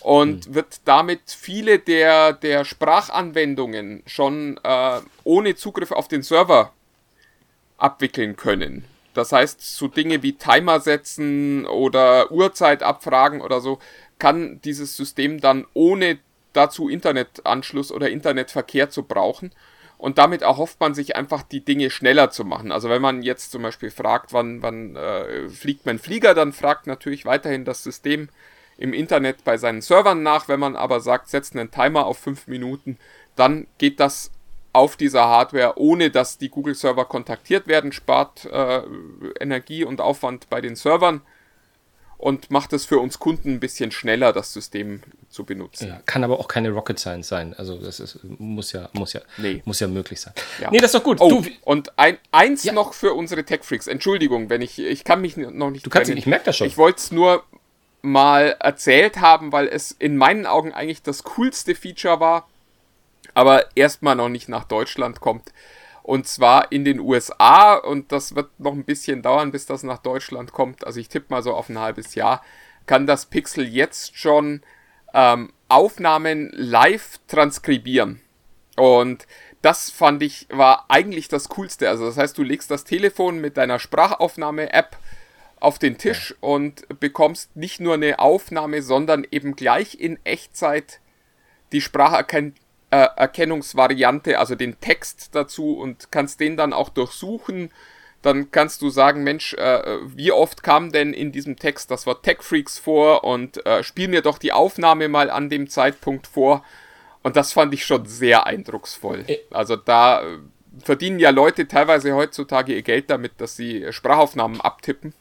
und mhm. wird damit viele der, der Sprachanwendungen schon äh, ohne Zugriff auf den Server abwickeln können. Das heißt, so Dinge wie Timer setzen oder Uhrzeit abfragen oder so, kann dieses System dann ohne dazu Internetanschluss oder Internetverkehr zu brauchen. Und damit erhofft man sich einfach die Dinge schneller zu machen. Also wenn man jetzt zum Beispiel fragt, wann, wann äh, fliegt mein Flieger, dann fragt natürlich weiterhin das System, im Internet bei seinen Servern nach. Wenn man aber sagt, setzt einen Timer auf 5 Minuten, dann geht das auf dieser Hardware, ohne dass die Google-Server kontaktiert werden, spart äh, Energie und Aufwand bei den Servern und macht es für uns Kunden ein bisschen schneller, das System zu benutzen. Ja, kann aber auch keine Rocket Science sein. Also das ist, muss ja, muss ja, nee. muss ja möglich sein. Ja. Nee, das ist doch gut. Oh, du, und ein, eins ja. noch für unsere Tech Freaks. Entschuldigung, wenn ich, ich kann mich noch nicht. Du kannst, trennen. ich merke das schon. Ich wollte es nur mal erzählt haben, weil es in meinen Augen eigentlich das coolste Feature war, aber erstmal noch nicht nach Deutschland kommt. Und zwar in den USA und das wird noch ein bisschen dauern, bis das nach Deutschland kommt. Also ich tippe mal so auf ein halbes Jahr. Kann das Pixel jetzt schon ähm, Aufnahmen live transkribieren. Und das fand ich war eigentlich das Coolste. Also das heißt, du legst das Telefon mit deiner Sprachaufnahme-App auf den Tisch und bekommst nicht nur eine Aufnahme, sondern eben gleich in Echtzeit die Spracherkennungsvariante, also den Text dazu und kannst den dann auch durchsuchen, dann kannst du sagen, Mensch, äh, wie oft kam denn in diesem Text das Wort Tech Freaks vor und äh, spiel mir doch die Aufnahme mal an dem Zeitpunkt vor. Und das fand ich schon sehr eindrucksvoll. Also da äh, verdienen ja Leute teilweise heutzutage ihr Geld damit, dass sie Sprachaufnahmen abtippen.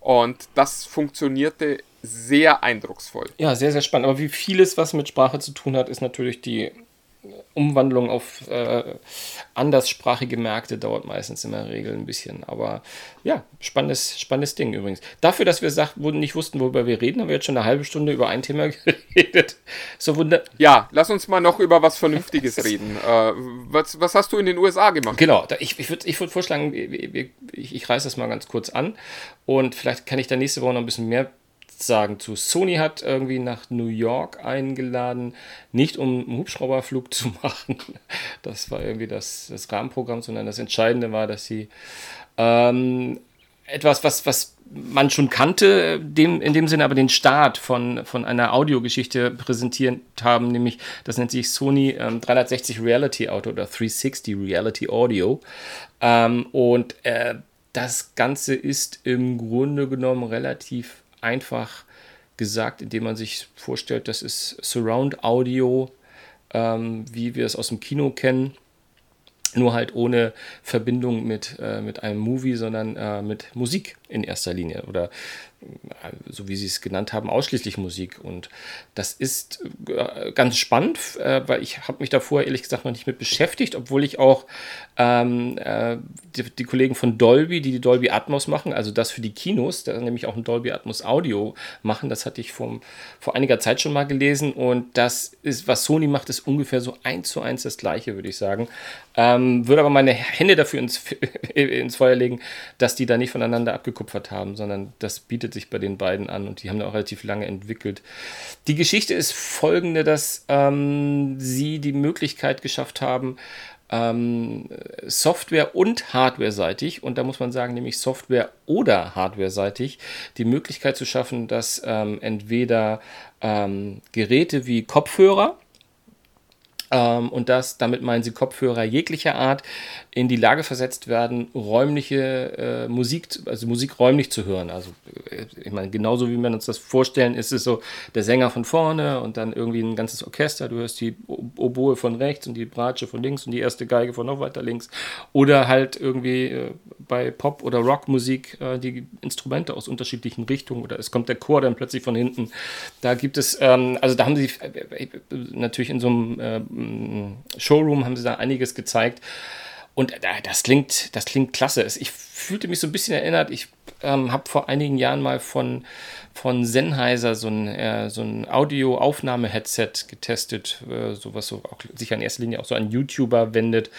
Und das funktionierte sehr eindrucksvoll. Ja, sehr, sehr spannend. Aber wie vieles, was mit Sprache zu tun hat, ist natürlich die Umwandlung auf äh, anderssprachige Märkte dauert meistens in der Regel ein bisschen. Aber ja, spannendes, spannendes Ding übrigens. Dafür, dass wir sagt, nicht wussten, worüber wir reden, haben wir jetzt schon eine halbe Stunde über ein Thema geredet. So wunder. Ja, lass uns mal noch über was Vernünftiges reden. Äh, was, was hast du in den USA gemacht? Genau, ich, ich würde ich würd vorschlagen, ich, ich reiße das mal ganz kurz an und vielleicht kann ich da nächste Woche noch ein bisschen mehr sagen zu. Sony hat irgendwie nach New York eingeladen, nicht um einen Hubschrauberflug zu machen. Das war irgendwie das, das Rahmenprogramm, sondern das Entscheidende war, dass sie ähm, etwas, was, was man schon kannte, dem, in dem Sinne aber den Start von, von einer Audiogeschichte präsentiert haben, nämlich das nennt sich Sony ähm, 360 Reality Audio oder 360 Reality Audio. Ähm, und äh, das Ganze ist im Grunde genommen relativ einfach gesagt, indem man sich vorstellt, das ist Surround Audio, ähm, wie wir es aus dem Kino kennen, nur halt ohne Verbindung mit, äh, mit einem Movie, sondern äh, mit Musik in erster Linie. Oder so wie Sie es genannt haben, ausschließlich Musik. Und das ist äh, ganz spannend, äh, weil ich habe mich davor ehrlich gesagt noch nicht mit beschäftigt, obwohl ich auch ähm, die, die, Kollegen von Dolby, die die Dolby Atmos machen, also das für die Kinos, da nämlich auch ein Dolby Atmos Audio machen, das hatte ich vom, vor einiger Zeit schon mal gelesen. Und das ist, was Sony macht, ist ungefähr so eins zu eins das gleiche, würde ich sagen. Ähm, würde aber meine Hände dafür ins, ins Feuer legen, dass die da nicht voneinander abgekupfert haben, sondern das bietet sich bei den beiden an und die haben da auch relativ lange entwickelt. Die Geschichte ist folgende, dass ähm, sie die Möglichkeit geschafft haben, ähm, Software- und Hardware-seitig, und da muss man sagen, nämlich Software- oder Hardware-seitig, die Möglichkeit zu schaffen, dass ähm, entweder ähm, Geräte wie Kopfhörer, ähm, und das, damit meinen sie Kopfhörer jeglicher Art, in die Lage versetzt werden, räumliche äh, Musik, also Musik räumlich zu hören. Also äh, ich meine, genauso wie wir uns das vorstellen, ist es so der Sänger von vorne und dann irgendwie ein ganzes Orchester. Du hörst die Oboe von rechts und die Bratsche von links und die erste Geige von noch weiter links. Oder halt irgendwie äh, bei Pop- oder Rockmusik äh, die Instrumente aus unterschiedlichen Richtungen oder es kommt der Chor dann plötzlich von hinten. Da gibt es, ähm, also da haben sie äh, äh, natürlich in so einem Showroom haben sie da einiges gezeigt. Und das klingt, das klingt klasse. Ich fühlte mich so ein bisschen erinnert. Ich ähm, habe vor einigen Jahren mal von, von Sennheiser so ein, äh, so ein Audio-Aufnahme-Headset getestet, äh, so was so auch sich in erster Linie auch so an YouTuber wendet,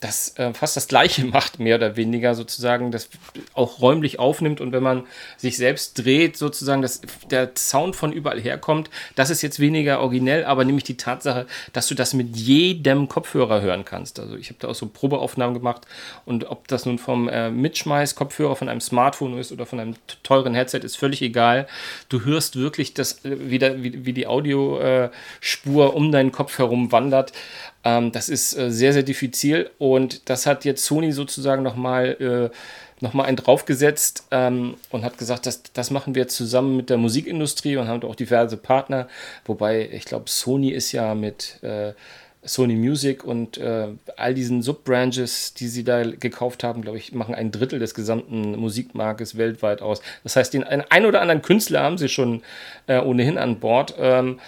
das äh, fast das gleiche macht, mehr oder weniger sozusagen, das auch räumlich aufnimmt und wenn man sich selbst dreht, sozusagen, dass der Sound von überall herkommt, das ist jetzt weniger originell, aber nämlich die Tatsache, dass du das mit jedem Kopfhörer hören kannst. Also ich habe da auch so Probeaufnahmen gemacht und ob das nun vom äh, Mitschmeiß-Kopfhörer von einem Smartphone ist oder von einem teuren Headset, ist völlig egal. Du hörst wirklich, das, äh, wie, der, wie, wie die Audiospur äh, um deinen Kopf herum wandert. Ähm, das ist äh, sehr, sehr diffizil und das hat jetzt Sony sozusagen nochmal äh, nochmal einen draufgesetzt ähm, und hat gesagt, das, das machen wir zusammen mit der Musikindustrie und haben auch diverse Partner. Wobei, ich glaube, Sony ist ja mit äh, Sony Music und äh, all diesen Subbranches, die sie da gekauft haben, glaube ich, machen ein Drittel des gesamten Musikmarktes weltweit aus. Das heißt, den ein oder anderen Künstler haben sie schon äh, ohnehin an Bord. Ähm,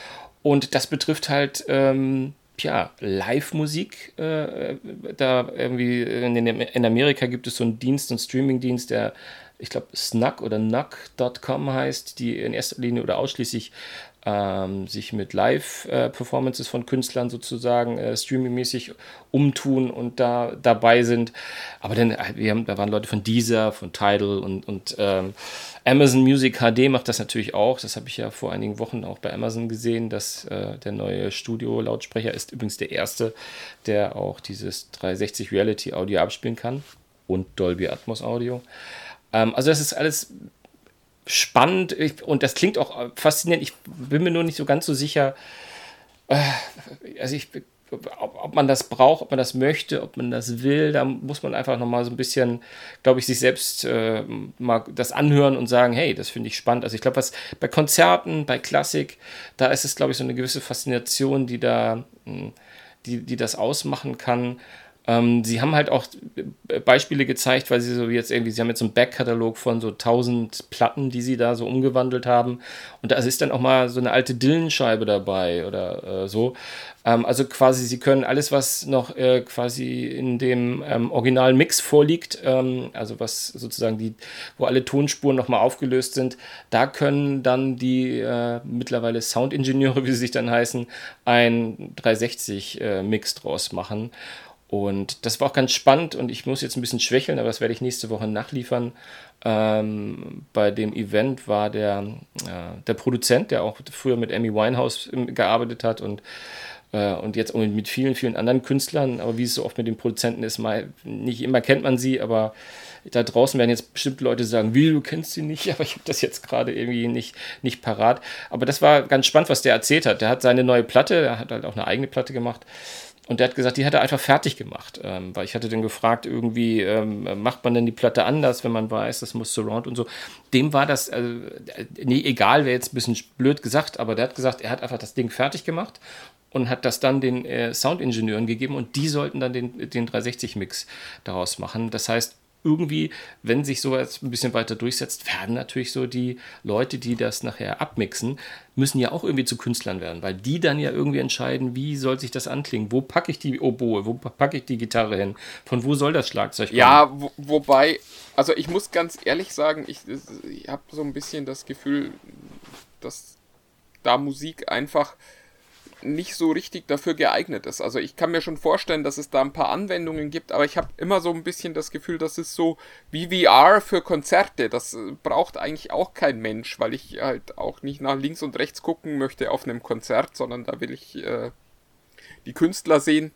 und das betrifft halt ähm, ja, Live-Musik. Äh, da irgendwie in, in, Amerika gibt es so einen Dienst, einen Streaming-Dienst, der ich glaube, Snuck oder Nuck.com heißt, die in erster Linie oder ausschließlich ähm, sich mit Live-Performances von Künstlern sozusagen äh, streamingmäßig umtun und da dabei sind. Aber dann, äh, wir haben, da waren Leute von Deezer, von Tidal und, und ähm, Amazon Music HD macht das natürlich auch. Das habe ich ja vor einigen Wochen auch bei Amazon gesehen, dass äh, der neue Studio-Lautsprecher ist übrigens der erste, der auch dieses 360 Reality Audio abspielen kann und Dolby Atmos Audio. Ähm, also das ist alles spannend und das klingt auch faszinierend. Ich bin mir nur nicht so ganz so sicher. Äh, also ich ob, ob, man das braucht, ob man das möchte, ob man das will, da muss man einfach nochmal so ein bisschen, glaube ich, sich selbst äh, mal das anhören und sagen, hey, das finde ich spannend. Also ich glaube, was bei Konzerten, bei Klassik, da ist es, glaube ich, so eine gewisse Faszination, die da, hm, die, die das ausmachen kann. Ähm, sie haben halt auch Beispiele gezeigt, weil sie so jetzt irgendwie, sie haben jetzt so einen Backkatalog von so 1000 Platten, die sie da so umgewandelt haben. Und da ist dann auch mal so eine alte Dillenscheibe dabei oder äh, so. Ähm, also quasi, sie können alles, was noch äh, quasi in dem ähm, originalen Mix vorliegt, ähm, also was sozusagen die, wo alle Tonspuren nochmal aufgelöst sind, da können dann die äh, mittlerweile Soundingenieure, wie sie sich dann heißen, ein 360-Mix äh, draus machen. Und das war auch ganz spannend und ich muss jetzt ein bisschen schwächeln, aber das werde ich nächste Woche nachliefern. Ähm, bei dem Event war der, äh, der Produzent, der auch früher mit Amy Winehouse gearbeitet hat und, äh, und jetzt mit vielen, vielen anderen Künstlern. Aber wie es so oft mit den Produzenten ist, mal, nicht immer kennt man sie, aber da draußen werden jetzt bestimmt Leute sagen, wie, du kennst sie nicht, aber ich habe das jetzt gerade irgendwie nicht, nicht parat. Aber das war ganz spannend, was der erzählt hat. Der hat seine neue Platte, er hat halt auch eine eigene Platte gemacht und der hat gesagt, die hat er einfach fertig gemacht. Ähm, weil ich hatte dann gefragt, irgendwie, ähm, macht man denn die Platte anders, wenn man weiß, das muss Surround und so. Dem war das, äh, nee, egal, wäre jetzt ein bisschen blöd gesagt, aber der hat gesagt, er hat einfach das Ding fertig gemacht und hat das dann den äh, Soundingenieuren gegeben und die sollten dann den, den 360-Mix daraus machen. Das heißt, irgendwie, wenn sich sowas ein bisschen weiter durchsetzt, werden natürlich so die Leute, die das nachher abmixen, müssen ja auch irgendwie zu Künstlern werden, weil die dann ja irgendwie entscheiden, wie soll sich das anklingen, wo packe ich die Oboe, wo packe ich die Gitarre hin, von wo soll das Schlagzeug kommen. Ja, wo, wobei, also ich muss ganz ehrlich sagen, ich, ich habe so ein bisschen das Gefühl, dass da Musik einfach nicht so richtig dafür geeignet ist. Also ich kann mir schon vorstellen, dass es da ein paar Anwendungen gibt, aber ich habe immer so ein bisschen das Gefühl, das ist so wie VR für Konzerte. Das äh, braucht eigentlich auch kein Mensch, weil ich halt auch nicht nach links und rechts gucken möchte auf einem Konzert, sondern da will ich äh, die Künstler sehen.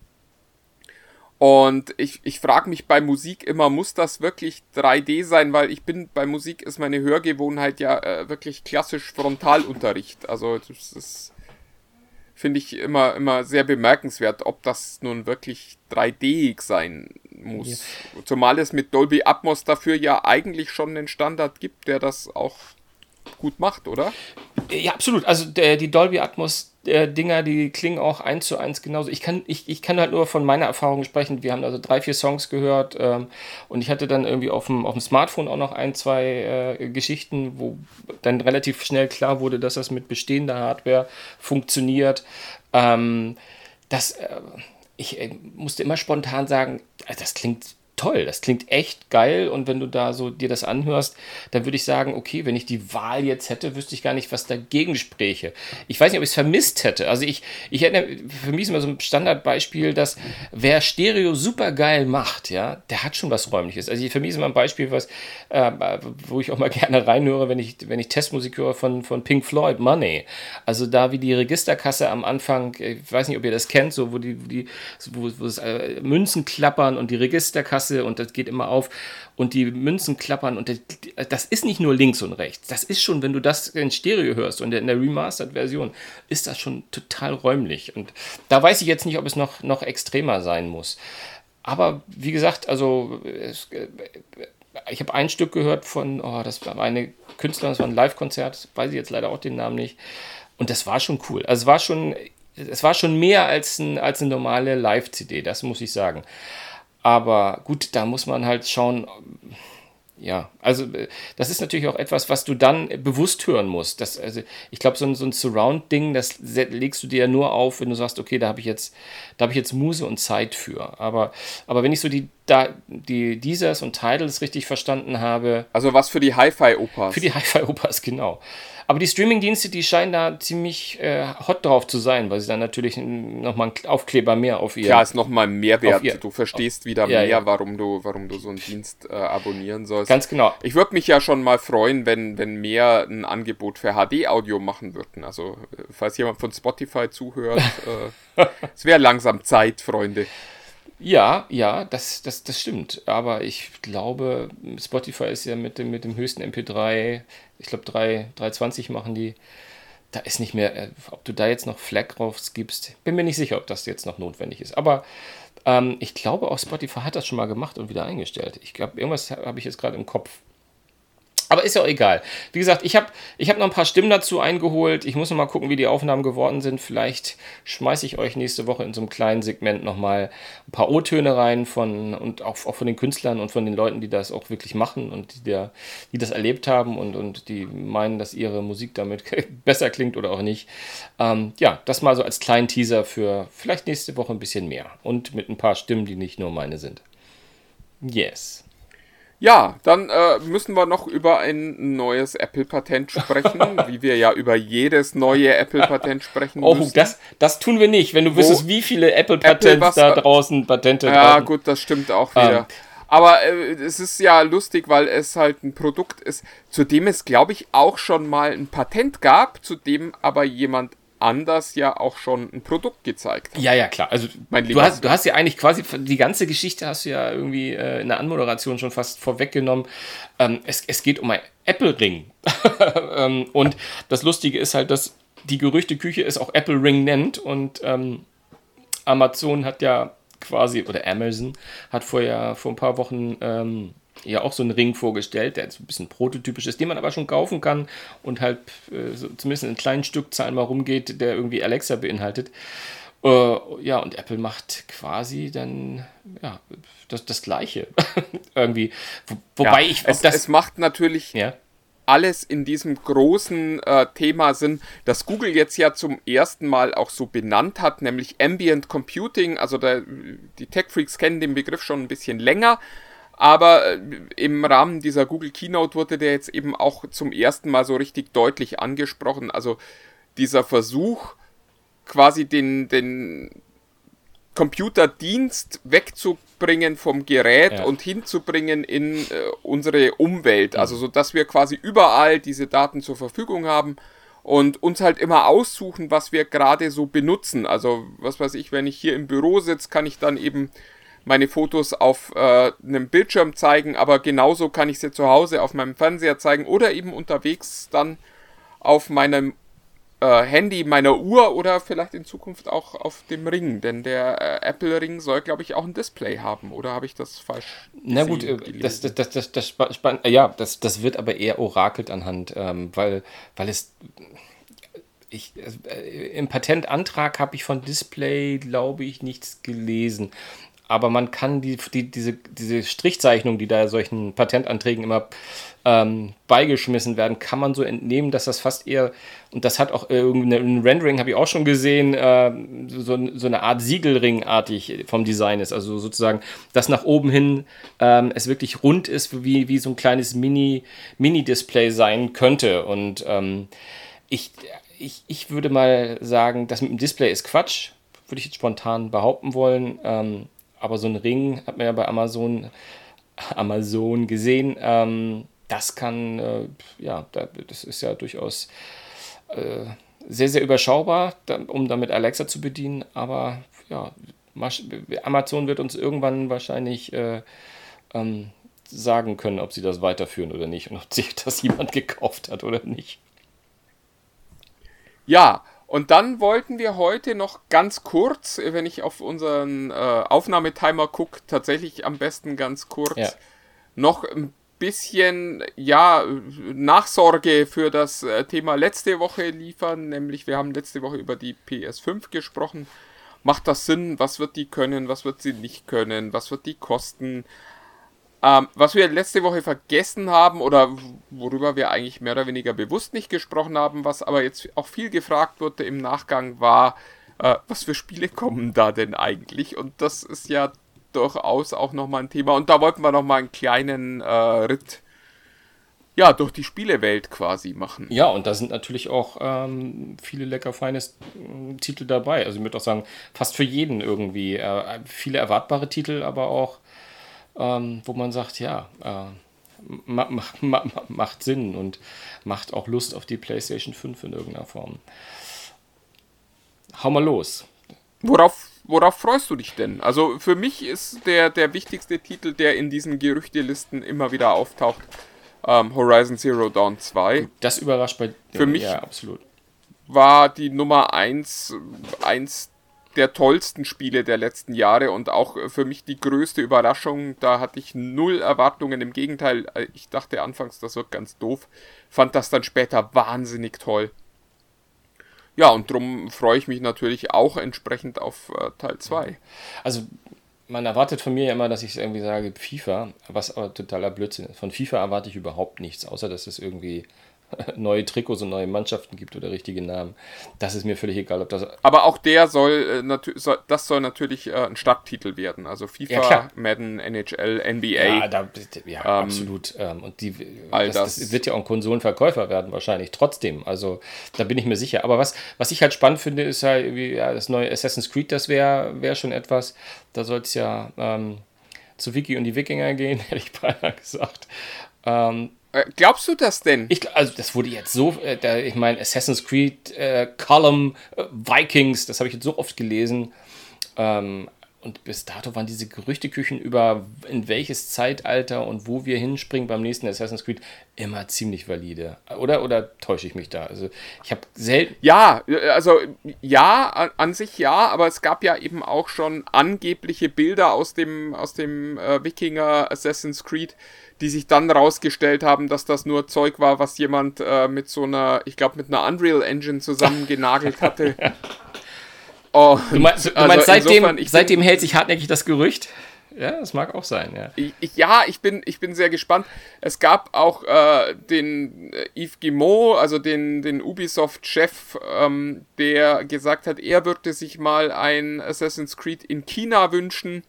Und ich, ich frage mich bei Musik immer, muss das wirklich 3D sein? Weil ich bin, bei Musik ist meine Hörgewohnheit ja äh, wirklich klassisch Frontalunterricht. Also das ist finde ich immer, immer sehr bemerkenswert, ob das nun wirklich 3D sein muss. Ja. Zumal es mit Dolby Atmos dafür ja eigentlich schon einen Standard gibt, der das auch gut macht, oder? Ja, absolut. Also der, die Dolby Atmos äh, Dinger, die klingen auch eins zu eins genauso. Ich kann, ich, ich kann halt nur von meiner Erfahrung sprechen. Wir haben also drei, vier Songs gehört ähm, und ich hatte dann irgendwie auf dem, auf dem Smartphone auch noch ein, zwei äh, Geschichten, wo dann relativ schnell klar wurde, dass das mit bestehender Hardware funktioniert. Ähm, das, äh, ich äh, musste immer spontan sagen, also das klingt toll, das klingt echt geil und wenn du da so dir das anhörst, dann würde ich sagen, okay, wenn ich die Wahl jetzt hätte, wüsste ich gar nicht, was dagegen spräche. Ich weiß nicht, ob ich es vermisst hätte. Also ich, ich hätte für mich ist immer so ein Standardbeispiel, dass wer Stereo super geil macht, ja, der hat schon was räumliches. Also für mich ist immer ein Beispiel, was, äh, wo ich auch mal gerne reinhöre, wenn ich, wenn ich Testmusik höre von, von Pink Floyd, Money. Also da wie die Registerkasse am Anfang, ich weiß nicht, ob ihr das kennt, so wo die, die wo, wo es, äh, Münzen klappern und die Registerkasse Klasse und das geht immer auf und die Münzen klappern und das ist nicht nur links und rechts. Das ist schon, wenn du das in Stereo hörst und in der Remastered-Version, ist das schon total räumlich. Und da weiß ich jetzt nicht, ob es noch, noch extremer sein muss. Aber wie gesagt, also es, ich habe ein Stück gehört von, oh, das war eine Künstlerin, das war ein Live-Konzert, weiß ich jetzt leider auch den Namen nicht. Und das war schon cool. Also es war schon, es war schon mehr als, ein, als eine normale Live-CD, das muss ich sagen. Aber gut, da muss man halt schauen. Ja, also das ist natürlich auch etwas, was du dann bewusst hören musst. Das, also ich glaube, so ein, so ein Surround-Ding, das legst du dir ja nur auf, wenn du sagst, okay, da habe ich jetzt, da habe ich jetzt Muse und Zeit für. Aber, aber wenn ich so die, da, die Deezers und Titles richtig verstanden habe. Also was für die Hi-Fi-Opas. Für die Hi-Fi-Opas, genau. Aber die Streaming-Dienste, die scheinen da ziemlich äh, hot drauf zu sein, weil sie dann natürlich nochmal einen Aufkleber mehr auf ihr. Ja, ist nochmal ein Mehrwert. Ihr, du verstehst wieder ja, mehr, ja. Warum, du, warum du so einen Dienst äh, abonnieren sollst. Ganz genau. Ich würde mich ja schon mal freuen, wenn, wenn mehr ein Angebot für HD-Audio machen würden. Also, äh, falls jemand von Spotify zuhört, äh, es wäre langsam Zeit, Freunde. Ja, ja, das, das, das stimmt. Aber ich glaube, Spotify ist ja mit dem, mit dem höchsten MP3, ich glaube 3, 320 machen die. da ist nicht mehr, äh, ob du da jetzt noch Flag drauf gibst, bin mir nicht sicher, ob das jetzt noch notwendig ist. Aber ähm, ich glaube auch Spotify hat das schon mal gemacht und wieder eingestellt. Ich glaube, irgendwas habe ich jetzt gerade im Kopf. Aber ist ja auch egal. Wie gesagt, ich habe ich hab noch ein paar Stimmen dazu eingeholt. Ich muss noch mal gucken, wie die Aufnahmen geworden sind. Vielleicht schmeiße ich euch nächste Woche in so einem kleinen Segment noch mal ein paar O-Töne rein von und auch, auch von den Künstlern und von den Leuten, die das auch wirklich machen und die, der, die das erlebt haben und, und die meinen, dass ihre Musik damit besser klingt oder auch nicht. Ähm, ja, das mal so als kleinen Teaser für vielleicht nächste Woche ein bisschen mehr. Und mit ein paar Stimmen, die nicht nur meine sind. Yes. Ja, dann äh, müssen wir noch über ein neues Apple-Patent sprechen, wie wir ja über jedes neue Apple-Patent sprechen oh, müssen. das, das tun wir nicht, wenn du Wo wüsstest, wie viele Apple-Patents Apple da draußen Patente Ja, haben. gut, das stimmt auch wieder. Ähm. Aber äh, es ist ja lustig, weil es halt ein Produkt ist, zu dem es, glaube ich, auch schon mal ein Patent gab, zu dem aber jemand anders ja auch schon ein Produkt gezeigt hat. Ja, ja, klar. Also du hast, du hast ja eigentlich quasi die ganze Geschichte hast du ja irgendwie äh, in der Anmoderation schon fast vorweggenommen. Ähm, es, es geht um ein Apple Ring. ähm, und das Lustige ist halt, dass die Gerüchteküche es auch Apple Ring nennt und ähm, Amazon hat ja quasi, oder Amazon hat vorher vor ein paar Wochen ähm, ja auch so einen Ring vorgestellt, der so ein bisschen prototypisch ist, den man aber schon kaufen kann und halt äh, so zumindest in kleinen Stückzahlen mal rumgeht, der irgendwie Alexa beinhaltet. Äh, ja, und Apple macht quasi dann ja, das, das Gleiche. irgendwie. Wo, wobei ja, ich. Es, das, es macht natürlich. Ja alles in diesem großen äh, Thema Sinn, das Google jetzt ja zum ersten Mal auch so benannt hat, nämlich Ambient Computing. Also der, die Tech Freaks kennen den Begriff schon ein bisschen länger. Aber äh, im Rahmen dieser Google Keynote wurde der jetzt eben auch zum ersten Mal so richtig deutlich angesprochen. Also dieser Versuch, quasi den, den Computerdienst wegzubringen vom Gerät ja. und hinzubringen in äh, unsere Umwelt. Also so, dass wir quasi überall diese Daten zur Verfügung haben und uns halt immer aussuchen, was wir gerade so benutzen. Also was weiß ich, wenn ich hier im Büro sitze, kann ich dann eben meine Fotos auf äh, einem Bildschirm zeigen, aber genauso kann ich sie zu Hause auf meinem Fernseher zeigen oder eben unterwegs dann auf meinem äh, Handy, meiner Uhr oder vielleicht in Zukunft auch auf dem Ring, denn der äh, Apple Ring soll, glaube ich, auch ein Display haben, oder habe ich das falsch? Na gut, äh, das, das, das, das, das spann, ja, das, das wird aber eher orakelt anhand, ähm, weil, weil es ich, äh, im Patentantrag habe ich von Display, glaube ich, nichts gelesen aber man kann die, die, diese, diese Strichzeichnung, die da solchen Patentanträgen immer ähm, beigeschmissen werden, kann man so entnehmen, dass das fast eher, und das hat auch äh, ein Rendering, habe ich auch schon gesehen, äh, so, so eine Art Siegelringartig vom Design ist. Also sozusagen, dass nach oben hin ähm, es wirklich rund ist, wie, wie so ein kleines Mini, Mini-Display sein könnte. Und ähm, ich, ich, ich würde mal sagen, das mit dem Display ist Quatsch, würde ich jetzt spontan behaupten wollen. Aber so ein Ring hat man ja bei Amazon, Amazon gesehen. Ähm, das kann, äh, ja, das ist ja durchaus äh, sehr, sehr überschaubar, um damit Alexa zu bedienen. Aber ja, Amazon wird uns irgendwann wahrscheinlich äh, ähm, sagen können, ob sie das weiterführen oder nicht und ob sich das jemand gekauft hat oder nicht. Ja, und dann wollten wir heute noch ganz kurz, wenn ich auf unseren äh, Aufnahmetimer gucke, tatsächlich am besten ganz kurz, ja. noch ein bisschen ja, Nachsorge für das äh, Thema letzte Woche liefern. Nämlich, wir haben letzte Woche über die PS5 gesprochen. Macht das Sinn? Was wird die können? Was wird sie nicht können? Was wird die kosten? Ähm, was wir letzte Woche vergessen haben oder worüber wir eigentlich mehr oder weniger bewusst nicht gesprochen haben, was aber jetzt auch viel gefragt wurde im Nachgang, war, äh, was für Spiele kommen da denn eigentlich? Und das ist ja durchaus auch nochmal ein Thema. Und da wollten wir nochmal einen kleinen äh, Ritt ja, durch die Spielewelt quasi machen. Ja, und da sind natürlich auch ähm, viele lecker feine äh, Titel dabei. Also ich würde auch sagen, fast für jeden irgendwie. Äh, viele erwartbare Titel, aber auch ähm, wo man sagt, ja, äh, ma, ma, ma, macht Sinn und macht auch Lust auf die PlayStation 5 in irgendeiner Form. Hau mal los. Worauf, worauf freust du dich denn? Also für mich ist der, der wichtigste Titel, der in diesen Gerüchtelisten immer wieder auftaucht, ähm, Horizon Zero Dawn 2. Das überrascht bei für mich ja absolut. war die Nummer 1 eins der tollsten Spiele der letzten Jahre und auch für mich die größte Überraschung. Da hatte ich null Erwartungen. Im Gegenteil, ich dachte anfangs, das wird ganz doof. Fand das dann später wahnsinnig toll. Ja, und darum freue ich mich natürlich auch entsprechend auf äh, Teil 2. Also, man erwartet von mir ja immer, dass ich irgendwie sage FIFA, was aber totaler Blödsinn ist. Von FIFA erwarte ich überhaupt nichts, außer dass es irgendwie neue Trikots und neue Mannschaften gibt oder richtige Namen. Das ist mir völlig egal, ob das. Aber auch der soll, äh, das soll natürlich äh, ein Stadttitel werden. Also FIFA, ja, Madden, NHL, NBA. Ja, da, ja ähm, absolut. Ähm, und die, das, das. das, wird ja auch ein Konsolenverkäufer werden, wahrscheinlich. Trotzdem. Also da bin ich mir sicher. Aber was, was ich halt spannend finde, ist halt, wie, ja, das neue Assassin's Creed, das wäre wär schon etwas. Da soll es ja ähm, zu Wiki und die Wikinger gehen, hätte ich beinahe gesagt. Ähm, äh, glaubst du das denn? Ich, also das wurde jetzt so, äh, ich meine, Assassin's Creed, äh, Column, äh, Vikings, das habe ich jetzt so oft gelesen. Ähm, und bis dato waren diese Gerüchteküchen über in welches Zeitalter und wo wir hinspringen beim nächsten Assassin's Creed immer ziemlich valide. Oder, oder täusche ich mich da? Also ich habe selten. Ja, also ja, an sich ja, aber es gab ja eben auch schon angebliche Bilder aus dem, aus dem äh, Wikinger Assassin's Creed, die sich dann rausgestellt haben, dass das nur Zeug war, was jemand äh, mit so einer, ich glaube, mit einer Unreal Engine zusammengenagelt hatte. Und, du meinst, du meinst also seitdem, insofern, seitdem hält sich hartnäckig das Gerücht? Ja, das mag auch sein, ja. Ich, ja, ich bin, ich bin sehr gespannt. Es gab auch äh, den äh, Yves Guillemot, also den, den Ubisoft-Chef, ähm, der gesagt hat, er würde sich mal ein Assassin's Creed in China wünschen.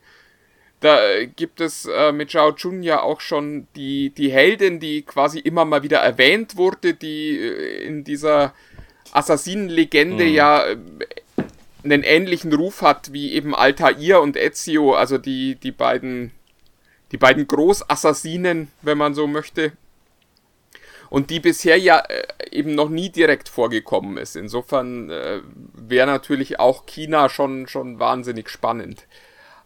Da gibt es äh, mit Zhao Chun ja auch schon die, die Heldin, die quasi immer mal wieder erwähnt wurde, die äh, in dieser Assassinenlegende mhm. ja äh, einen ähnlichen Ruf hat wie eben Altair und Ezio, also die, die beiden, die beiden Großassassinen, wenn man so möchte. Und die bisher ja äh, eben noch nie direkt vorgekommen ist. Insofern äh, wäre natürlich auch China schon, schon wahnsinnig spannend.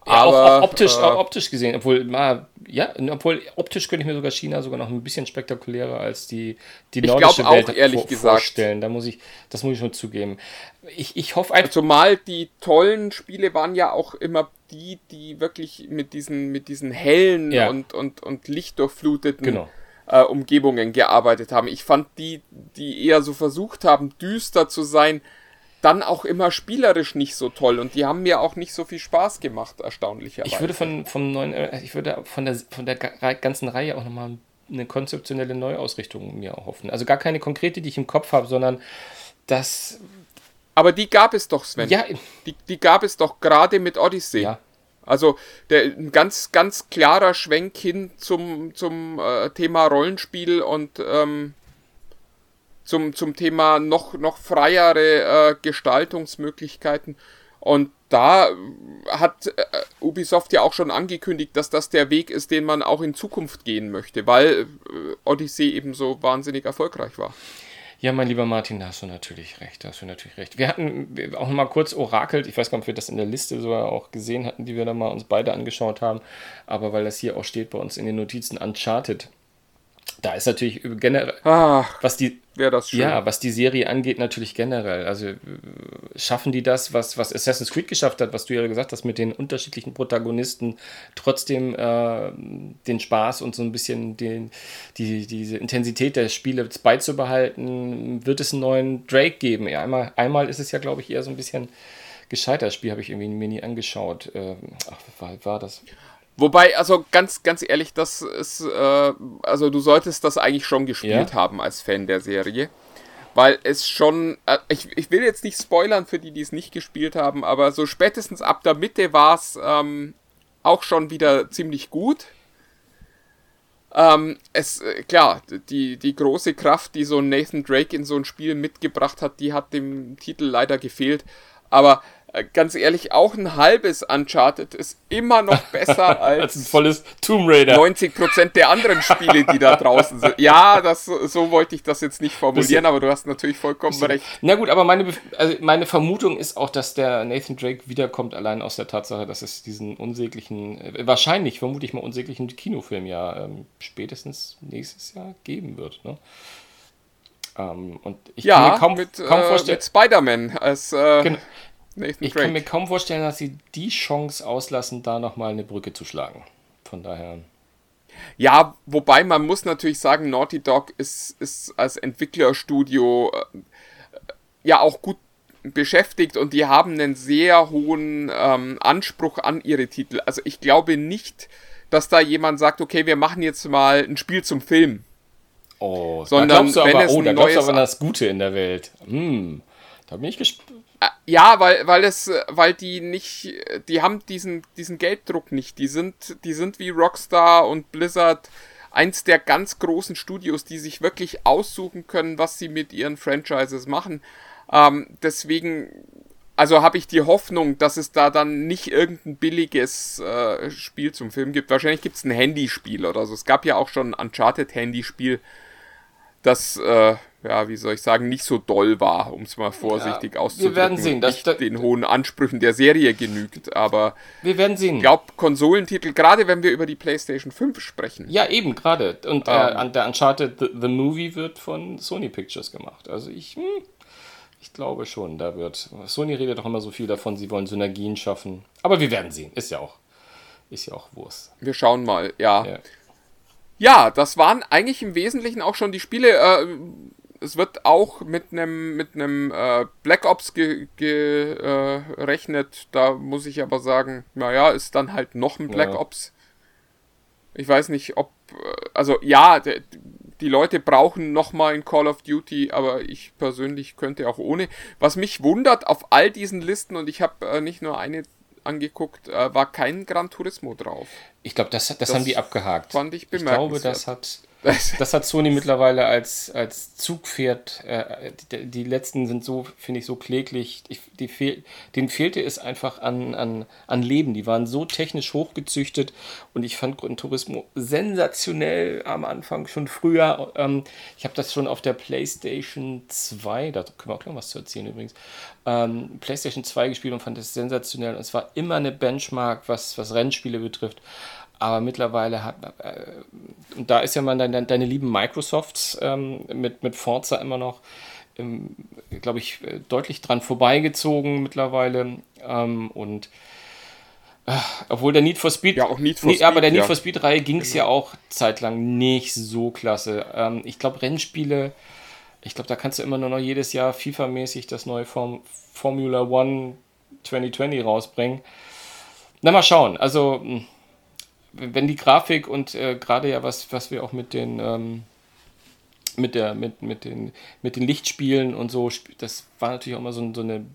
Ja, aber, auch, auch optisch, äh, auch optisch gesehen, obwohl, na, ja, obwohl optisch könnte ich mir sogar China sogar noch ein bisschen spektakulärer als die, die nordische Welt auch, ehrlich vor, gesagt. vorstellen. Da muss ich, das muss ich schon zugeben. Ich, ich hoffe einfach. Zumal die tollen Spiele waren ja auch immer die, die wirklich mit diesen, mit diesen hellen ja. und, und, und lichtdurchfluteten genau. äh, Umgebungen gearbeitet haben. Ich fand die, die eher so versucht haben, düster zu sein, dann auch immer spielerisch nicht so toll und die haben mir auch nicht so viel Spaß gemacht, erstaunlicherweise. Ich würde von, vom neuen, äh, ich würde von der, von der ganzen Reihe auch nochmal eine konzeptionelle Neuausrichtung mir hoffen. Also gar keine konkrete, die ich im Kopf habe, sondern das. Aber die gab es doch, Sven. Ja. Die, die gab es doch gerade mit Odyssey. Ja. Also der, ein ganz, ganz klarer Schwenk hin zum, zum äh, Thema Rollenspiel und ähm, zum, zum Thema noch, noch freiere äh, Gestaltungsmöglichkeiten. Und da hat äh, Ubisoft ja auch schon angekündigt, dass das der Weg ist, den man auch in Zukunft gehen möchte, weil äh, Odyssey eben so wahnsinnig erfolgreich war. Ja, mein lieber Martin, da hast du natürlich recht, da hast du natürlich recht. Wir hatten auch noch mal kurz orakelt, ich weiß gar nicht, ob wir das in der Liste sogar auch gesehen hatten, die wir da mal uns beide angeschaut haben, aber weil das hier auch steht bei uns in den Notizen Uncharted da ist natürlich generell, Ach, was die, ja, was die Serie angeht, natürlich generell. Also äh, schaffen die das, was, was Assassin's Creed geschafft hat, was du ja gesagt hast, mit den unterschiedlichen Protagonisten trotzdem äh, den Spaß und so ein bisschen den, die, diese Intensität der Spiele beizubehalten, wird es einen neuen Drake geben. Ja, einmal, einmal ist es ja, glaube ich, eher so ein bisschen gescheitert. Das Spiel habe ich irgendwie mir nie angeschaut. Äh, ach, war, war das? Wobei, also ganz, ganz ehrlich, das ist, äh, also du solltest das eigentlich schon gespielt ja? haben als Fan der Serie. Weil es schon, äh, ich, ich will jetzt nicht spoilern für die, die es nicht gespielt haben, aber so spätestens ab der Mitte war es ähm, auch schon wieder ziemlich gut. Ähm, es, äh, klar, die, die große Kraft, die so Nathan Drake in so ein Spiel mitgebracht hat, die hat dem Titel leider gefehlt. Aber ganz ehrlich, auch ein halbes Uncharted ist immer noch besser als, als ein volles Tomb Raider. 90% der anderen Spiele, die da draußen sind. Ja, das, so wollte ich das jetzt nicht formulieren, aber du hast natürlich vollkommen recht. Na gut, aber meine, also meine Vermutung ist auch, dass der Nathan Drake wiederkommt, allein aus der Tatsache, dass es diesen unsäglichen, äh, wahrscheinlich, vermute ich mal, unsäglichen Kinofilm ja ähm, spätestens nächstes Jahr geben wird. Ne? Ähm, und ich ja, kann mir kaum, mit, kaum äh, vorstellen. mit Spider-Man als äh, Genau. Nathan Ich Drake. kann mir kaum vorstellen, dass sie die Chance auslassen, da nochmal eine Brücke zu schlagen. Von daher. Ja, wobei man muss natürlich sagen, Naughty Dog ist, ist als Entwicklerstudio äh, ja auch gut beschäftigt und die haben einen sehr hohen ähm, Anspruch an ihre Titel. Also ich glaube nicht, dass da jemand sagt, okay, wir machen jetzt mal ein Spiel zum Film. Oh, Sondern da glaubst du wenn aber, es oh, da glaubst du aber an das Gute in der Welt. Hm, da bin ich gespannt. Ja, weil, weil es, weil die nicht, die haben diesen, diesen Gelddruck nicht. Die sind, die sind wie Rockstar und Blizzard eins der ganz großen Studios, die sich wirklich aussuchen können, was sie mit ihren Franchises machen. Ähm, deswegen, also habe ich die Hoffnung, dass es da dann nicht irgendein billiges äh, Spiel zum Film gibt. Wahrscheinlich gibt es ein Handyspiel oder so. Es gab ja auch schon ein Uncharted-Handyspiel, das, äh, ja, wie soll ich sagen, nicht so doll war, um es mal vorsichtig wir auszudrücken. werden sehen. und Das- den hohen Ansprüchen der Serie genügt. Aber Wir werden sehen. ich glaube, Konsolentitel, gerade wenn wir über die PlayStation 5 sprechen, Ja, eben, gerade. Und Ähm. äh, an- der Uncharted The, The Movie wird von Sony Pictures gemacht. Also ich, hm, ich glaube schon, da wird. Sony redet doch immer so viel davon, sie wollen Synergien schaffen. Aber wir werden sehen. Ist ja auch, ist ja auch Wurst. wir schauen mal, ja. Ja. Ja, das waren eigentlich im Wesentlichen auch schon die Spiele. Äh, es wird auch mit einem mit einem äh, Black Ops gerechnet. Ge, äh, da muss ich aber sagen, naja, ist dann halt noch ein Black Ja. Ops. Ich weiß nicht, ob äh, also ja, de, die Leute brauchen noch mal ein Call of Duty, aber ich persönlich könnte auch ohne. Was mich wundert auf all diesen Listen und ich habe äh, nicht nur eine angeguckt, äh, war kein Gran Turismo drauf. Ich glaube, das, das, haben die abgehakt. fand ich Ich glaube, bemerkenswert. das hat, das hat Sony mittlerweile als, als Zugpferd. Äh, die, die letzten sind so, finde ich, so kläglich. Ich, die fehl, denen fehlte es einfach an, an, an Leben. Die waren so technisch hochgezüchtet und ich fand Gran Turismo sensationell am Anfang, schon früher. Ähm, ich habe das schon auf der PlayStation 2, da können wir auch gleich was zu erzählen übrigens, ähm, PlayStation 2 gespielt und fand es sensationell. Und es war immer eine Benchmark, was, was Rennspiele betrifft. Aber mittlerweile hat, äh, und da ist ja mal deine, deine lieben Microsofts ähm, mit, mit Forza immer noch, ähm, glaube ich, äh, deutlich dran vorbeigezogen mittlerweile. Ähm, und äh, obwohl der Need for Speed. Ja, auch Need for nee, Speed, aber der Need ja. Genau. for Speed-Reihe ging es ja auch zeitlang nicht so klasse. Ähm, ich glaube, Rennspiele, ich glaube, da kannst du immer nur noch jedes Jahr FIFA-mäßig das neue Form, Formula One 2020 rausbringen. Na, mal schauen. Also, mh, wenn die Grafik und äh, gerade ja was, was wir auch mit den ähm, mit der mit, mit den mit den Lichtspielen und so, das war natürlich auch immer so, so eine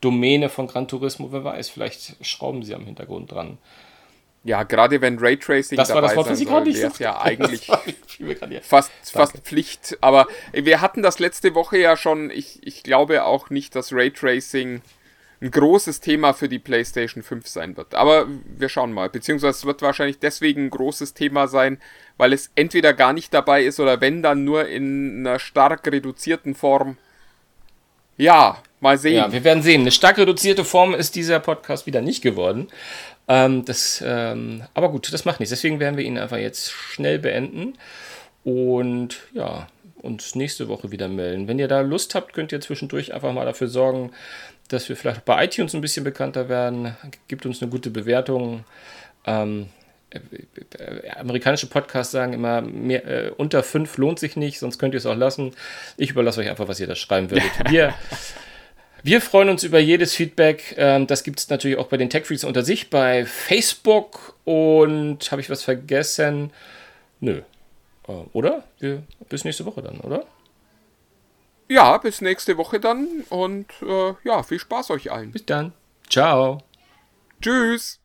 Domäne von Gran Turismo, wer weiß, vielleicht schrauben sie am Hintergrund dran. Ja, gerade wenn Raytracing Das war das dabei Wort, sein was ich soll, gerade nicht wäre es ja eigentlich hier. fast, Danke. fast Pflicht. Aber wir hatten das letzte Woche ja schon. Ich, ich glaube auch nicht, dass Raytracing ein großes Thema für die PlayStation 5 sein wird. Aber wir schauen mal. Beziehungsweise es wird wahrscheinlich deswegen ein großes Thema sein, weil es entweder gar nicht dabei ist oder wenn dann nur in einer stark reduzierten Form. Ja, mal sehen. Ja, wir werden sehen. Eine stark reduzierte Form ist dieser Podcast wieder nicht geworden. Ähm, das, ähm, aber gut, das macht nichts. Deswegen werden wir ihn einfach jetzt schnell beenden und ja, uns nächste Woche wieder melden. Wenn ihr da Lust habt, könnt ihr zwischendurch einfach mal dafür sorgen, dass wir vielleicht bei iTunes ein bisschen bekannter werden. Gebt uns eine gute Bewertung. Ähm, äh, äh, amerikanische Podcasts sagen immer, mehr, äh, unter fünf lohnt sich nicht, sonst könnt ihr es auch lassen. Ich überlasse euch einfach, was ihr da schreiben würdet. Wir, wir freuen uns über jedes Feedback. Ähm, das gibt es natürlich auch bei den Tech Freaks unter sich, bei Facebook und habe ich was vergessen? Nö. Äh, oder? Wir, bis nächste Woche dann, oder? Ja, bis nächste Woche dann und äh, ja, viel Spaß euch allen. Bis dann. Ciao. Tschüss.